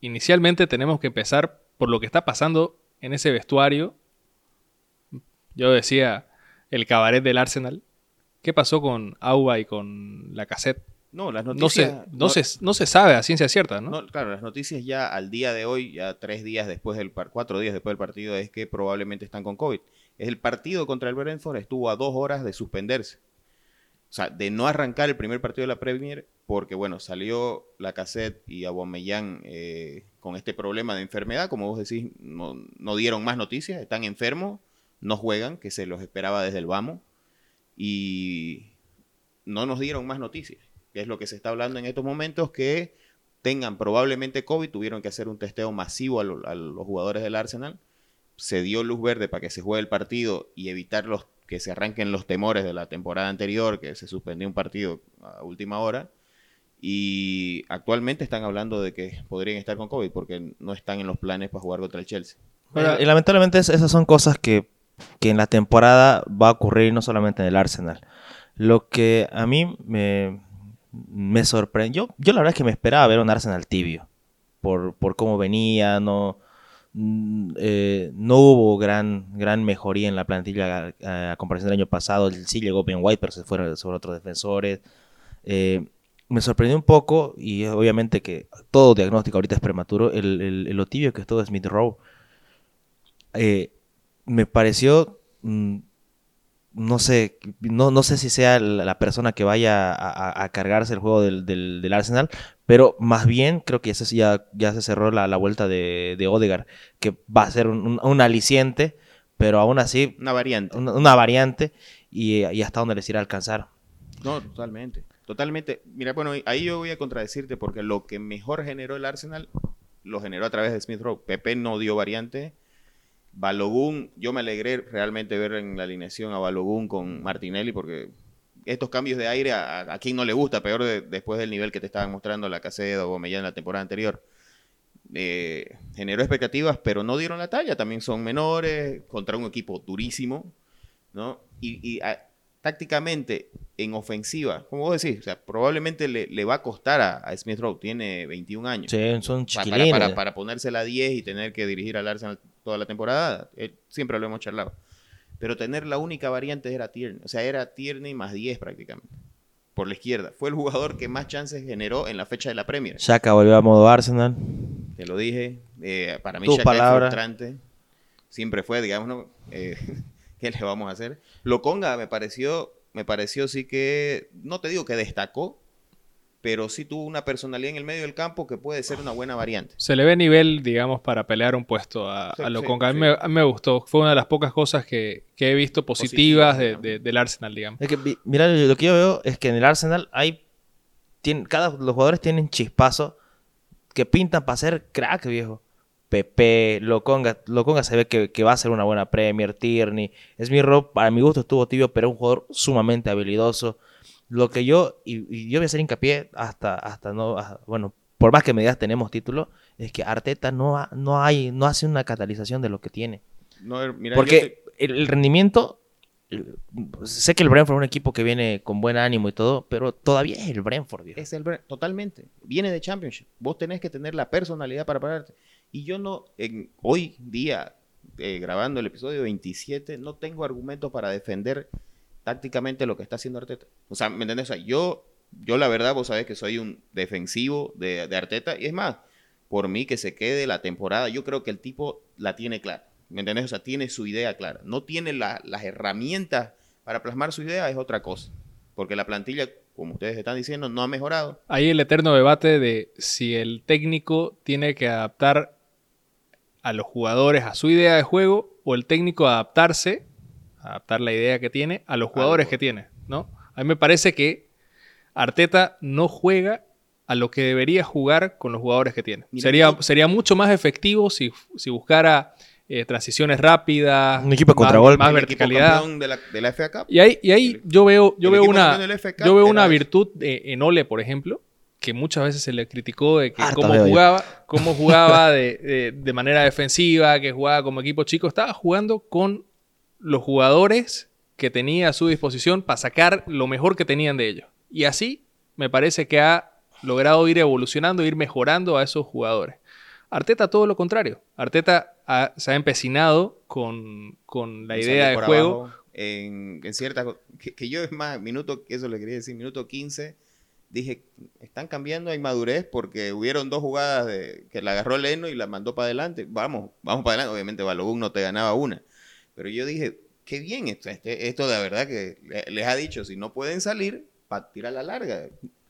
inicialmente tenemos que empezar por lo que está pasando en ese vestuario. Yo decía el cabaret del Arsenal. ¿Qué pasó con Auba y con la cassette? No, las noticias. No se, no, se, no se sabe a ciencia cierta, ¿no? Claro, las noticias ya al día de hoy, ya tres días después del cuatro días después del partido, es que probablemente están con COVID. El partido contra el Brentford estuvo a dos horas de suspenderse. O sea, de no arrancar el primer partido de la Premier, porque bueno, salió la cassette y Aubameyang eh, con este problema de enfermedad, como vos decís, no, no, dieron más noticias, están enfermos, no juegan, que se los esperaba desde el vamos, y no nos dieron más noticias, que es lo que se está hablando en estos momentos, que tengan probablemente COVID, tuvieron que hacer un testeo masivo a, a los jugadores del Arsenal, se dio luz verde para que se juegue el partido y evitar los que se arranquen los temores de la temporada anterior, que se suspendió un partido a última hora. Y actualmente están hablando de que podrían estar con COVID porque no están en los planes para jugar contra el Chelsea. Pero, y lamentablemente esas son cosas que, que, en la temporada va a ocurrir no solamente en el Arsenal. Lo que a mí me, me sorprendió, yo, yo la verdad es que me esperaba ver un Arsenal tibio por, por cómo venía, no, eh, no hubo gran, gran mejoría en la plantilla a, a, comparación del año pasado. Sí llegó Ben White, pero se fueron sobre otros defensores. Eh, me sorprendió un poco, y obviamente que todo diagnóstico ahorita es prematuro, el, el, lo tibio que es todo Smith Rowe. Eh, me pareció, mmm, no sé, no, no sé si sea la, persona que vaya a, a, a cargarse el juego del, del, del, Arsenal, pero más bien creo que ya, ya, ya se cerró la, la vuelta de, de, Odegaard, que va a ser un, un, un aliciente, pero aún así... Una variante. Una, una variante y, y, hasta dónde les irá a alcanzar. No, totalmente. Totalmente. Mira, bueno, ahí yo voy a contradecirte porque lo que mejor generó el Arsenal lo generó a través de Smith Rowe. Pepe no dio variante. Balogun, yo me alegré realmente ver en la alineación a Balogun con Martinelli porque estos cambios de aire a, a quien no le gusta, peor de, después del nivel que te estaban mostrando la Caseda o en la temporada anterior. Eh, generó expectativas, pero no dieron la talla. También son menores, contra un equipo durísimo, ¿no? Y, y a, tácticamente, en ofensiva, como vos decís, o sea, probablemente le, le va a costar a, a, Smith Rowe, tiene 21 años. Sí, son para, para, para, para, ponerse la 10 y tener que dirigir al Arsenal toda la temporada, eh, siempre lo hemos charlado. Pero tener la única variante era Tierney, o sea, era Tierney más 10 prácticamente, por la izquierda. Fue el jugador que más chances generó en la fecha de la Premier. Shaka volvió a modo Arsenal. Te lo dije, eh, para mí tu Shaka palabra. es frustrante, siempre fue, digamos, ¿no? eh, ¿qué le vamos a hacer? Loconga me pareció me pareció sí que, no te digo que destacó, pero sí tuvo una personalidad en el medio del campo que puede ser una buena variante. Se le ve nivel, digamos, para pelear un puesto a, sí, a Loconga. Sí, a, mí me, a, mí me, gustó. Fue una de las pocas cosas que, que he visto positivas Positiva, de, de, del Arsenal, digamos. Es que, mira, lo que yo veo es que en el Arsenal hay. Tiene, cada, los jugadores tienen chispazo que pintan para ser crack, viejo. Pepe, Loconga, Loconga se ve que, que, va a ser una buena Premier, Tierney, Smith Rowe, para mi gusto estuvo tibio, pero un jugador sumamente habilidoso. Lo que yo, y, y yo voy a hacer hincapié hasta, hasta no, hasta, bueno, por más que me digas tenemos título, es que Arteta no, no, hay, no hace una catalización de lo que tiene. No, mira, Porque te... el, el, rendimiento sé que el Brentford es un equipo que viene con buen ánimo y todo, pero todavía es el Brentford, viejo. Es el totalmente. Viene de Championship. Vos tenés que tener la personalidad para pararte. Y yo no, en, hoy día, eh, grabando el episodio 27, no tengo argumentos para defender tácticamente lo que está haciendo Arteta. O sea, ¿me entendés? O sea, yo, yo la verdad, vos sabés que soy un defensivo de, Arteta. Y es más, por mí que se quede la temporada, yo creo que el tipo la tiene clara. ¿Me entendés? O sea, tiene su idea clara. No tiene la- las herramientas para plasmar su idea, es otra cosa. Porque la plantilla, como ustedes están diciendo, no ha mejorado. Hay el eterno debate de si el técnico tiene que adaptar a los jugadores a su idea de juego o el técnico adaptarse, adaptar la idea que tiene a los jugadores que tiene, ¿no? A mí me parece que Arteta no juega a lo que debería jugar con los jugadores que tiene. Mira, Sería, sería mucho más efectivo si, si buscara eh, transiciones rápidas, Un equipo de más- contragolpe. más, verticalidad. de la, de la FA Cup. Y ahí, y ahí yo veo, yo veo una, yo veo una virtud eh, en Ole, por ejemplo, que muchas veces se le criticó de que Harta cómo jugaba, cómo jugaba de, de- de manera defensiva, que jugaba como equipo chico. Estaba jugando con los jugadores que tenía a su disposición para sacar lo mejor que tenían de ellos. Y así me parece que ha logrado ir evolucionando, ir mejorando a esos jugadores. Arteta todo lo contrario. Arteta ha- se ha empecinado con, con la idea de juego. En, en ciertas. co- Que, que yo, es más, minuto, eso le quería decir, minuto 15, dije, están cambiando en madurez porque hubieron dos jugadas de, que la agarró Leno y la mandó para adelante. Vamos, vamos para adelante. Obviamente Balogun no te ganaba una. Pero yo dije, qué bien esto. este- esto de verdad que le- les ha dicho, si no pueden salir, para tirar la larga.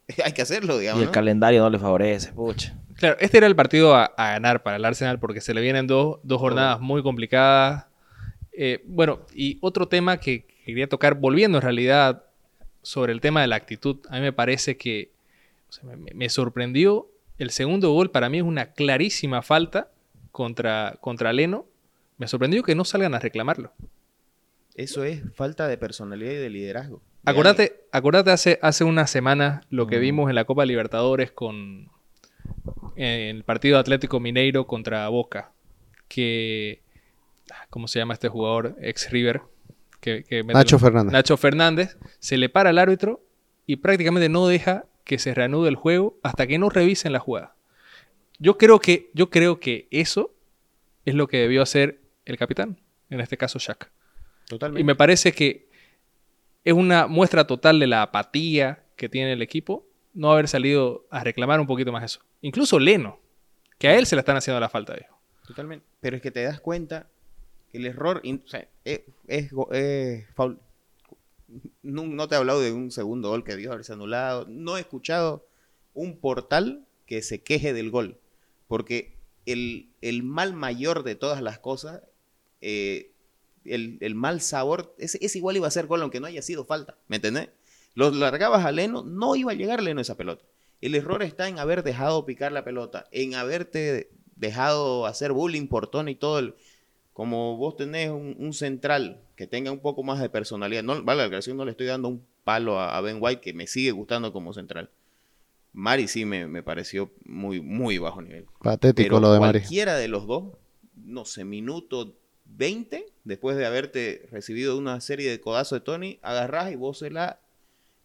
Hay que hacerlo, Y digamos. el ¿no? calendario no le favorece, pucha. Claro, este era el partido a, a ganar para el Arsenal porque se le vienen dos, dos jornadas muy complicadas. Eh, bueno, y otro tema que quería tocar, volviendo en realidad sobre el tema de la actitud, a mí me parece que o sea, me, me sorprendió. El segundo gol para mí es una clarísima falta contra, contra Leno. Me sorprendió que no salgan a reclamarlo. Eso es falta de personalidad y de liderazgo. de alguien. Acordate, acordate hace, hace unas semanas lo que Mm. vimos en la Copa Libertadores con en el partido Atlético Mineiro contra Boca. Que. ah, ¿Cómo se llama este jugador? Ex River. Que, Nacho Fernández. Nacho Fernández. Se le para al árbitro y prácticamente no deja que se reanude el juego hasta que no revisen la jugada. Yo creo que, yo creo que eso es lo que debió hacer el capitán. En este caso, Shaq. Totalmente. Y me parece que es una muestra total de la apatía que tiene el equipo no haber salido a reclamar un poquito más eso. Incluso Leno, que a él se le están haciendo la falta, viejo. Totalmente. Pero es que te das cuenta que el error in- o sea, es, es. No, no te he hablado de un segundo gol que dio haberse anulado. No he escuchado un portal que se queje del gol. Porque el, el mal mayor de todas las cosas, eh, el, el mal sabor, ese, ese igual iba a ser gol aunque no haya sido falta. ¿Me entendés? Lo largabas a Leno, no iba a llegar Leno esa pelota. El error está en haber dejado picar la pelota, en haberte dejado hacer bullying por Tony y todo. El, como vos tenés un, un central que tenga un poco más de personalidad, no, vale, la no le estoy dando un palo a, a Ben White que me sigue gustando como central. Mari sí me, me pareció muy, muy bajo nivel. Patético Pero lo de Mari. cualquiera de los dos, no sé, minuto 20, después de haberte recibido una serie de codazos de Tony, agarrás y vos se la,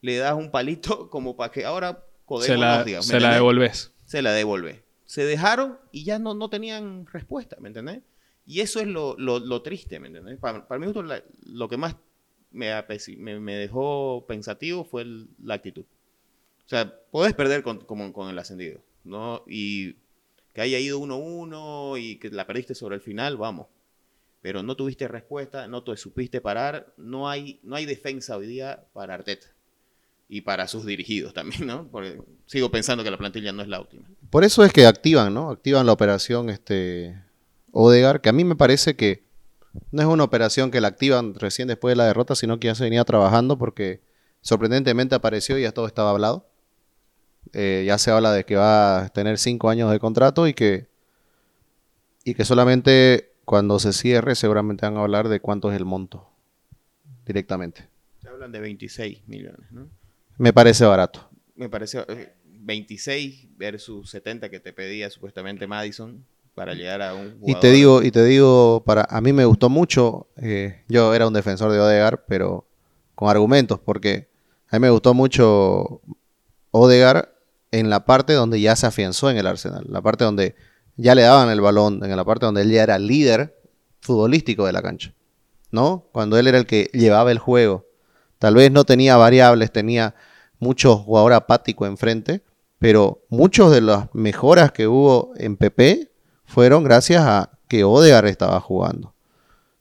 le das un palito como para que ahora Se codémonos, la, digamos, ¿me se la devolves. se la devuelve. Se dejaron y ya no, no tenían respuesta, ¿me entendés? Y eso es lo, lo- lo triste, ¿me entendés? Para, para mí la- lo que más me, me, me dejó pensativo fue el- la actitud. O sea, podés perder con, como con el ascendido, ¿no? Y que haya ido 1-1 y que la perdiste sobre el final, vamos. Pero no tuviste respuesta, no te supiste parar, no hay, no hay defensa hoy día para Arteta. Y para sus dirigidos también, ¿no? Porque sigo pensando que la plantilla no es la óptima. Por eso es que activan, ¿no? Activan la operación este Odegar, que a mí me parece que no es una operación que la activan recién después de la derrota, sino que ya se venía trabajando porque sorprendentemente apareció y ya todo estaba hablado. Eh, ya se habla de que va a tener cinco años de contrato y que, y que solamente cuando se cierre seguramente van a hablar de cuánto es el monto directamente. Se hablan de 26 millones, ¿no? Me parece barato. Me pareció eh, 26 versus 70 que te pedía supuestamente Madison. para llegar a un Y te digo, y te digo, para a mí me gustó mucho. eh, yo era un defensor de Odegar, pero con argumentos, porque a mí me gustó mucho Odegar en la parte donde ya se afianzó en el Arsenal, la parte donde ya le daban el balón, en la parte donde él ya era líder futbolístico de la cancha, ¿no? Cuando él era el que llevaba el juego. Tal vez no tenía variables, tenía mucho jugador apático enfrente, pero muchos de las mejoras que hubo en PP fueron gracias a que Odegar estaba jugando.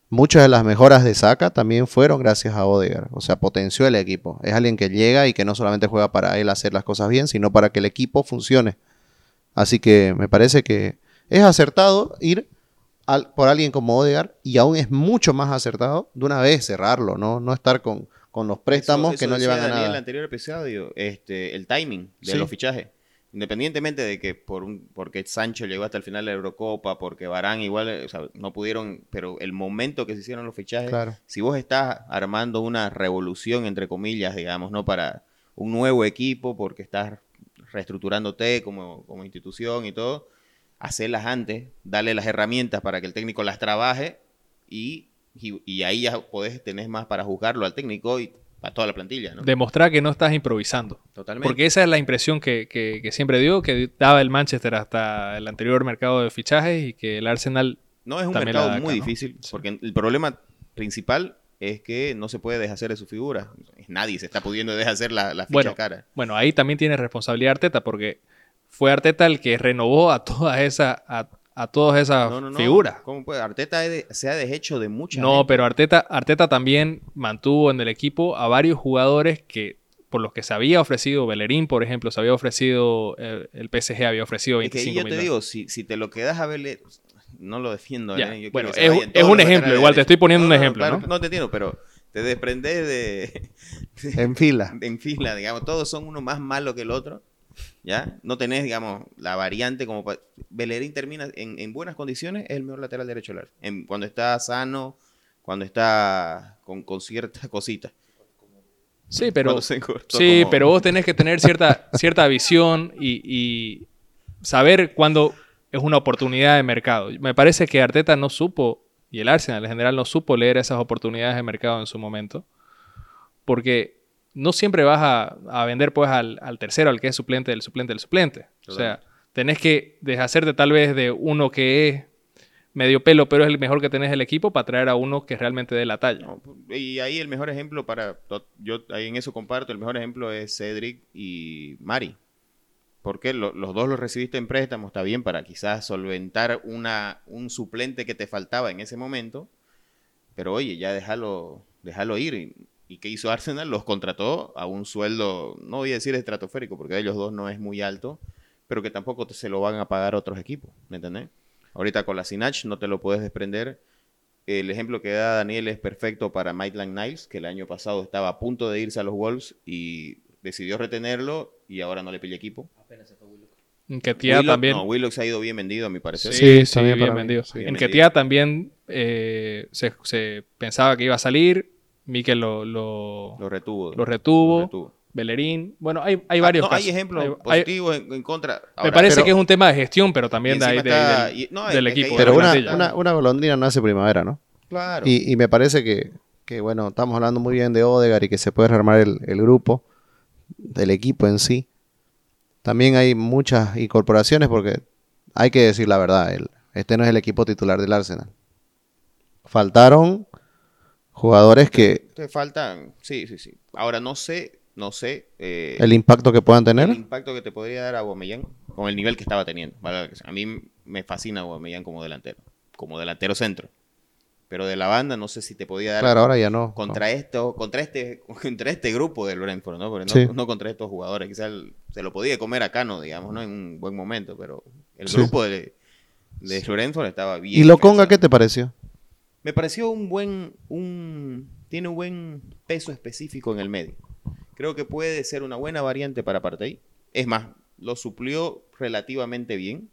Muchas de las mejoras de Saka también fueron gracias a Odegar. O sea, potenció el equipo. Es alguien que llega y que no solamente juega para él hacer las cosas bien, sino para que el equipo funcione. Así que me parece que es acertado ir al- por alguien como Odegar y aún es mucho más acertado de una vez cerrarlo, no, no estar con, con los préstamos Eso- que eso no llevan a Daniel en el nada. anterior episodio, este, el timing de Sí. los fichajes. Independientemente de que por un, porque Sancho llegó hasta el final de la Eurocopa, porque Barán igual, o sea, no pudieron, pero el momento que se hicieron los fichajes, Claro. si vos estás armando una revolución, entre comillas, digamos, ¿no? Para un nuevo equipo, porque estás reestructurándote como, como institución y todo, hacerlas antes, darle las herramientas para que el técnico las trabaje y, y, y ahí ya podés tener más para juzgarlo al técnico y a toda la plantilla, ¿no? Demostrar que no estás improvisando. Totalmente. Porque esa es la impresión que, que- que siempre dio, que daba el Manchester hasta el anterior mercado de fichajes y que el Arsenal... No es un mercado acá, muy ¿no? difícil, Sí. porque el problema principal es que no se puede deshacer de su figura. Nadie se está pudiendo deshacer la, la ficha Bueno, cara. Bueno, ahí también tiene responsabilidad Arteta porque fue Arteta el que renovó a todas esas a, a todas esas No, no, no. figuras. ¿Cómo puede? Arteta se ha deshecho de muchas. No, pero Arteta, Arteta también mantuvo en el equipo a varios jugadores que por los que se había ofrecido Bellerín, por ejemplo, se había ofrecido eh, el PSG había ofrecido Es que 25 yo te millones. digo, si, si te lo quedas a ver, no lo defiendo. Ya, ¿eh? Yo bueno, es- un ejemplo, igual te estoy poniendo un No, ejemplo, claro ¿no? No te entiendo, pero te desprendes de, En fila. en fila, digamos, todos son uno más malo que el otro, ¿ya? No tenés, digamos, la variante como... Bellerín termina en, en buenas condiciones, es el mejor lateral derecho del. En- Cuando está sano, cuando está con, con ciertas cositas. Sí, pero Sí, como- pero vos tenés que tener cierta, cierta visión y, y saber cuándo es una oportunidad de mercado. Me parece que Arteta no supo, y el Arsenal en general no supo leer esas oportunidades de mercado en su momento, porque no siempre vas a, a vender pues al, al tercero, al que es suplente del suplente del suplente. O sea, tenés que deshacerte tal vez de uno que es medio pelo, pero es el mejor que tenés del equipo para traer a uno que realmente dé la talla. No, y ahí el mejor ejemplo para... Yo ahí en eso comparto, el mejor ejemplo es Cedric y Mari. Porque lo- los dos los recibiste en préstamo, está bien para quizás solventar una, un suplente que te faltaba en ese momento. Pero oye, ya déjalo, déjalo ir. ¿Y, y qué hizo Arsenal? Los contrató a un sueldo, no voy a decir estratosférico, porque de ellos dos no es muy alto, pero que tampoco te- se lo van a pagar otros equipos, ¿me entendés? Ahorita con la Sinach no te lo puedes desprender. El ejemplo que da Daniel es perfecto para Maitland Niles, que el año pasado estaba a punto de irse a los Wolves y decidió retenerlo y ahora no le pilla equipo. Que Tía Willock- también... No, Willock se ha ido bien vendido, a mi parecer. Sí, Sí, bien vendido. Sí, en bien que vendido. Tía también eh, se, se pensaba que iba a salir. Mikel lo, lo, Lo retuvo. lo retuvo. Lo retuvo. Bellerín. Bueno, hay, hay Ah, varios no, casos. hay ejemplos Hay- hay- positivos en, en contra. me parece pero- que es un tema de gestión, pero también de de- está- del, y- no, del es que equipo. de Pero una, una golondrina no hace primavera, ¿no? Claro. Y, y me parece que, que, bueno, estamos hablando muy bien de Odegar y que se puede rearmar el, el grupo, del equipo en sí. También hay muchas incorporaciones porque hay que decir la verdad, el, este no es el equipo titular del Arsenal. Faltaron jugadores que Te faltan, sí, sí, sí. Ahora no sé, no sé eh, el impacto que puedan tener. el impacto que te podría dar a Aubameyang con el nivel que estaba teniendo. ¿vale? A mí me fascina Aubameyang como delantero, como delantero centro. Pero de la banda no sé si te podía dar Claro, ahora ya no. contra esto, contra este, contra este grupo del Brentford, ¿no? Porque no, Sí. no contra estos jugadores. Quizás se lo podía comer a Cano, digamos, ¿no? En un buen momento, pero el Sí. grupo de, de Brentford estaba bien. ¿Y Loconga qué te pareció? Me pareció un buen, un, tiene un buen peso específico en el medio. Creo que puede ser una buena variante para Partey. Es más, lo suplió relativamente bien,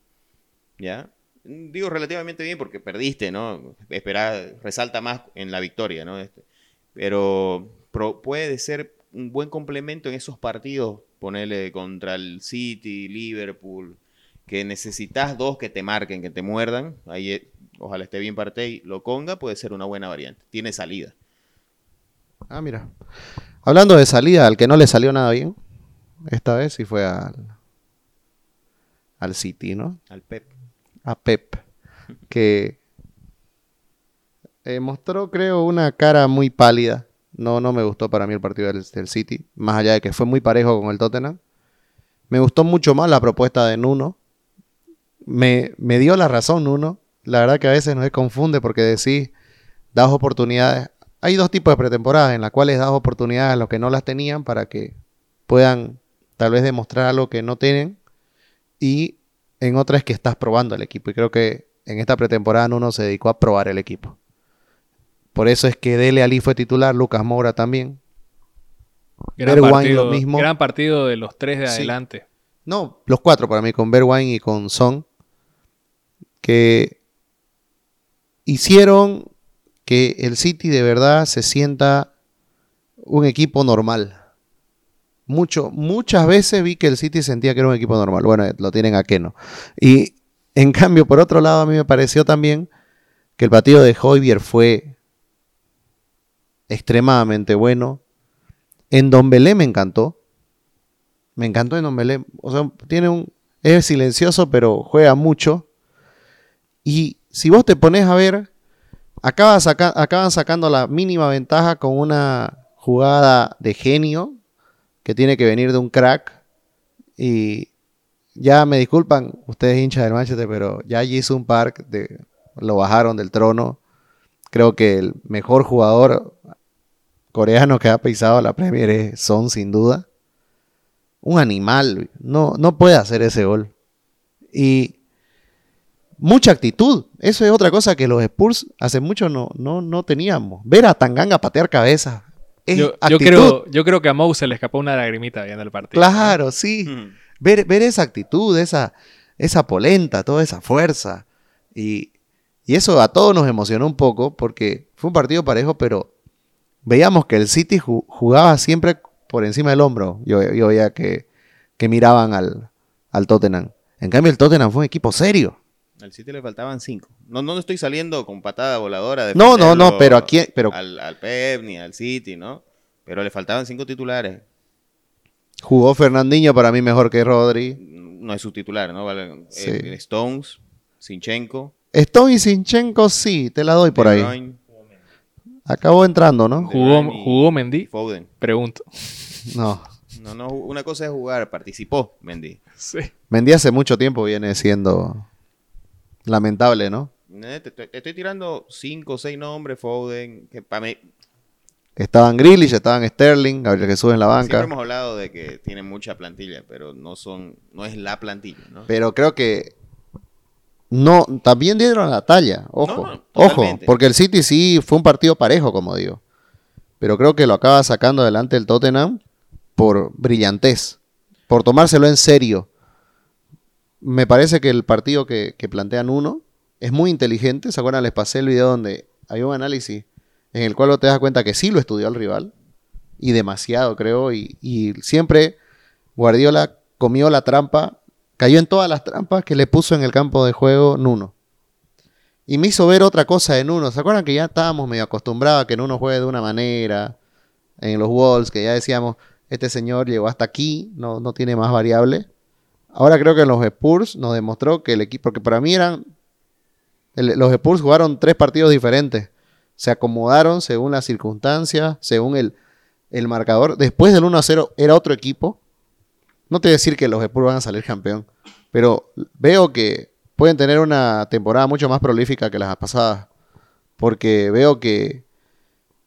¿ya? Digo relativamente bien porque perdiste, ¿no? Esperar, resalta más en la victoria, ¿no? Este, pero pro- puede ser un buen complemento en esos partidos, ponerle contra el City, Liverpool, que necesitas dos que te marquen, que te muerdan, ahí eh, ojalá esté bien Partey, lo conga, puede ser una buena variante. Tiene salida. Ah, mira. Hablando de salida, al que no le salió nada bien, esta vez sí fue al, al City, ¿no? Al Pep. A Pep, que eh, mostró, creo, una cara muy pálida. No, no me gustó para mí el partido del, City, más allá de que fue muy parejo con el Tottenham. Me gustó mucho más la propuesta de Nuno. Me, me dio la razón Nuno. La verdad que a veces nos confunde porque decís, das oportunidades. Hay dos tipos de pretemporadas en las cuales das oportunidades a los que no las tenían para que puedan tal vez demostrar algo que no tienen. Y en otras que estás probando el equipo. Y creo que en esta pretemporada Nuno se dedicó a probar el equipo. Por eso es que Dele Ali fue titular, Lucas Moura también. Gran partido, lo mismo. gran partido de los tres de Sí. adelante. No, los cuatro para mí, con Bergwijn y con Son, que hicieron que el City de verdad se sienta un equipo normal. Mucho, muchas veces vi que el City sentía que era un equipo normal. Bueno, lo tienen a Keno. Y en cambio, por otro lado, a mí me pareció también que el partido de Hoybier fue extremadamente bueno. En Don Belé me encantó. Me encantó en Don Belé. O sea, tiene un. Es silencioso, pero juega mucho. Y si vos te pones a ver, acaba saca- acaban sacando la mínima ventaja con una jugada de genio que tiene que venir de un crack. Y ya me disculpan ustedes hinchas del Manchester, pero ya Jason Park de, lo bajaron del trono. Creo que el mejor jugador coreano que ha pisado la Premier es Son, sin duda. Un animal, no, no puede hacer ese gol. Y mucha actitud. Eso es otra cosa que los Spurs hace mucho no, no, no teníamos. Ver a Tanganga patear cabeza. Es Yo, yo creo, yo creo que a Mou se le escapó una lagrimita viendo el partido. Claro, sí. Ver, ver esa actitud, esa, esa polenta, toda esa fuerza. Y, y eso a todos nos emocionó un poco porque fue un partido parejo, pero veíamos que el City ju- jugaba siempre por encima del hombro. Yo, yo veía que, que miraban al, al Tottenham. En cambio, el Tottenham fue un equipo serio. Al City le faltaban cinco. No, no estoy saliendo con patada voladora. a No, no, no, pero aquí- pero- Al, al Pep ni al City, ¿no? Pero le faltaban cinco titulares. Jugó Fernandinho para mí mejor que Rodri. No es su titular, ¿no? Vale, Sí. eh, Stones, Sinchenko. Stone y Sinchenko sí, te la doy por De ahí. Bruyne, Acabó entrando, ¿no? Jugó, De jugó Mendy, Foden. pregunto. No. No, no, una cosa es jugar, participó Mendy. Sí. Mendy hace mucho tiempo viene siendo lamentable, ¿no? Eh, Te, estoy tirando cinco o seis nombres, Foden, que para mí, Estaban Grealish, estaban Sterling, Gabriel Jesús en la siempre banca. hemos hablado de que tienen mucha plantilla, pero no son, no es la plantilla, ¿no? Pero creo que no, también dieron la talla. Ojo, No, no, ojo, porque el City sí fue un partido parejo, como digo. Pero creo que lo acaba sacando adelante el Tottenham por brillantez, por tomárselo en serio. Me parece que el partido que, que plantean uno es muy inteligente. ¿Se acuerdan? Les pasé el video donde hay un análisis en el cual te das cuenta que sí lo estudió el rival. Y demasiado, creo. Y, siempre Guardiola comió la trampa, cayó en todas las trampas que le puso en el campo de juego Nuno. Y me hizo ver otra cosa de Nuno. ¿Se acuerdan que ya estábamos medio acostumbrados a que Nuno juegue de una manera? En los Wolves, que ya decíamos, este señor llegó hasta aquí, no, no tiene más variable. Ahora creo que en los Spurs nos demostró que el equipo, porque para mí eran, los Spurs jugaron tres partidos diferentes. Se acomodaron según las circunstancias, según el, el marcador. Después del 1 a 0 era otro equipo. No te voy a decir que los Spurs van a salir campeón, pero veo que pueden tener una temporada mucho más prolífica que las pasadas. Porque veo que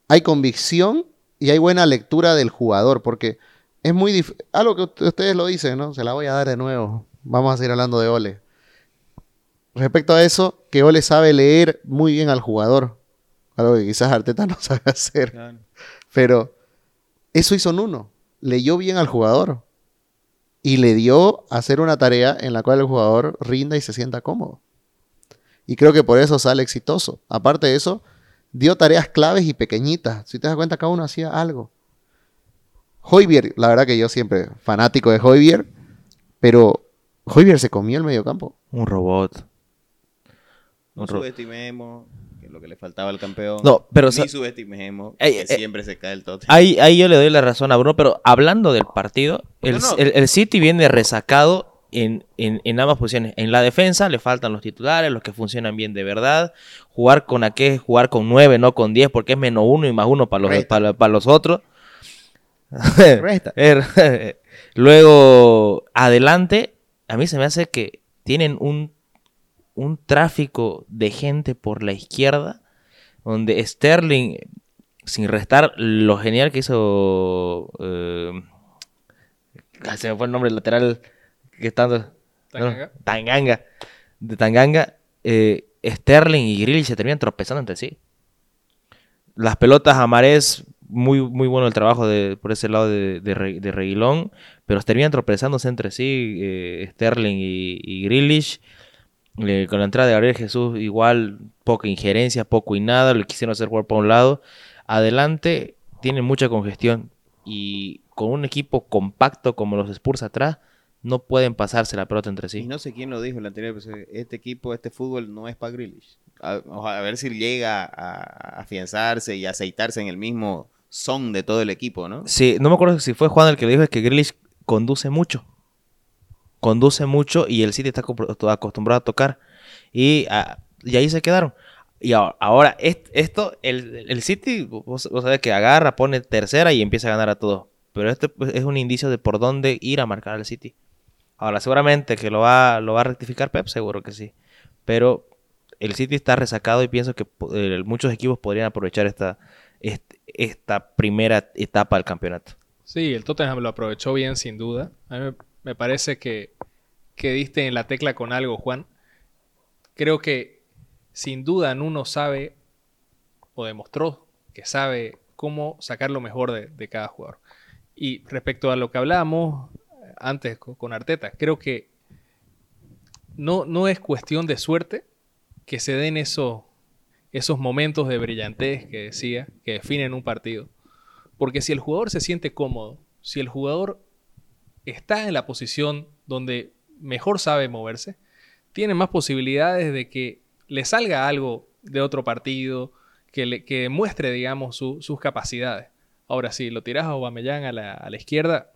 hay convicción y hay buena lectura del jugador. Porque es muy dif- Algo que ustedes lo dicen, ¿no? Se la voy a dar de nuevo. Vamos a seguir hablando de Ole. Respecto a eso, que Ole sabe leer muy bien al jugador. Algo que quizás Arteta no sabe hacer. Pero eso hizo Nuno. Leyó bien al jugador. Y le dio a hacer una tarea en la cual el jugador rinda y se sienta cómodo. Y creo que por eso sale exitoso. Aparte de eso, dio tareas claves y pequeñitas. Si te das cuenta, cada uno hacía algo. Hoybier, la verdad que yo siempre fanático de Hoybier, pero Hoybier se comió el mediocampo. Un robot. No Un ro- subestimemos que lo que le faltaba al campeón. No, pero Ni subestimemos Ey, que eh, siempre se cae el tote. Ahí, ahí yo le doy la razón a Bruno, pero hablando del partido, el, No, el- el City viene resacado en, en- en ambas posiciones. En la defensa le faltan los titulares, los que funcionan bien de verdad. Jugar con aquel jugar con 9, no con 10, porque es menos uno y más uno para los, para, para los otros. Resta. Er- Luego, adelante, a mí se me hace que tienen un, un tráfico de gente por la izquierda, donde Sterling, sin restar lo genial que hizo... eh, se me fue el nombre lateral que está... Tanganga. no, Tanganga. De Tanganga, eh, Sterling y Grill se terminan tropezando entre sí. Las pelotas a Marés, muy, muy bueno el trabajo de, por ese lado de, de, Re- de Reguilón, pero terminan tropezándose entre sí, eh, Sterling y, y. Eh, con la entrada de Gabriel Jesús, igual poca injerencia, poco y nada, lo quisieron hacer jugar por un lado. Adelante, tienen mucha congestión y con un equipo compacto como los Spurs atrás, no pueden pasarse la pelota entre Y sí. no sé quién lo dijo en el anterior episodio, Este equipo, este fútbol no es para Grealish. A ver si llega a, a afianzarse y aceitarse en el mismo son de todo el equipo, ¿no? Sí, no me acuerdo si fue Juan el que le dijo es que Grealish conduce mucho. Conduce mucho y el City está acostum- acostumbrado a tocar. Y, ah, y ahí se quedaron. Y ahora, ahora, est- esto, el, City, vos, vos sabés que agarra, pone tercera y empieza a ganar a todos. Pero este pues, es un indicio de por dónde ir a marcar al City. Ahora, seguramente que lo va, a rectificar Pep, seguro que sí. Pero el City está resacado y pienso que muchos equipos podrían aprovechar esta, est- esta primera etapa del campeonato. Sí, el Tottenham lo aprovechó bien, sin duda. A mí me, parece que, que diste en la tecla con algo, Juan. Creo que sin duda Nuno sabe o demostró que sabe cómo sacar lo mejor de, cada jugador. Y respecto a lo que hablábamos antes co- con Arteta, creo que no, no es cuestión de suerte que se den esos, esos momentos de brillantez que decía, que definen un partido. Porque si el jugador se siente cómodo, si el jugador está en la posición donde mejor sabe moverse, tiene más posibilidades de que le salga algo de otro partido, que, le, que muestre, digamos, su- sus capacidades. Ahora, si lo tiras a Aubameyang a la, a la izquierda,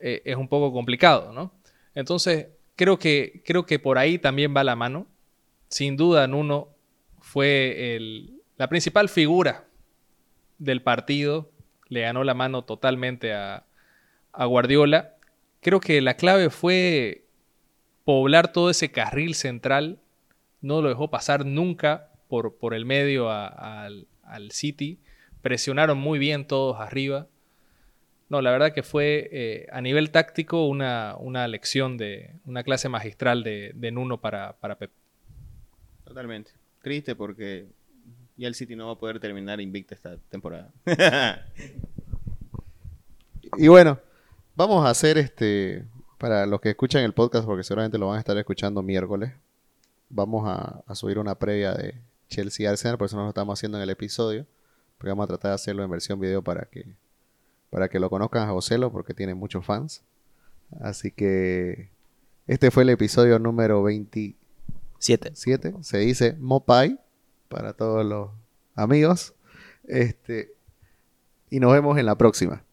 eh, es un poco complicado, ¿no? Entonces, creo que, creo que por ahí también va la mano. Sin duda, Nuno fue el- la principal figura del partido. Le ganó la mano totalmente a, a Guardiola. Creo que la clave fue poblar todo ese carril central. No lo dejó pasar nunca por, por el medio al, al City. Presionaron muy bien todos arriba. No, la verdad que fue eh, a nivel táctico una, una lección de una clase magistral de, de Nuno para, para Pep. Totalmente. Triste porque ya el City no va a poder terminar invicta esta temporada. Y bueno, vamos a hacer este, para los que escuchan el podcast, porque seguramente lo van a estar escuchando miércoles, vamos a, a subir una previa de Chelsea Arsenal, por eso no lo estamos haciendo en el episodio, porque vamos a tratar de hacerlo en versión video para que, para que lo conozcan a Joselo, porque tiene muchos fans. Así que este fue el episodio número 27, Siete. se dice Mopai, para todos los amigos. Este, y nos vemos en la próxima.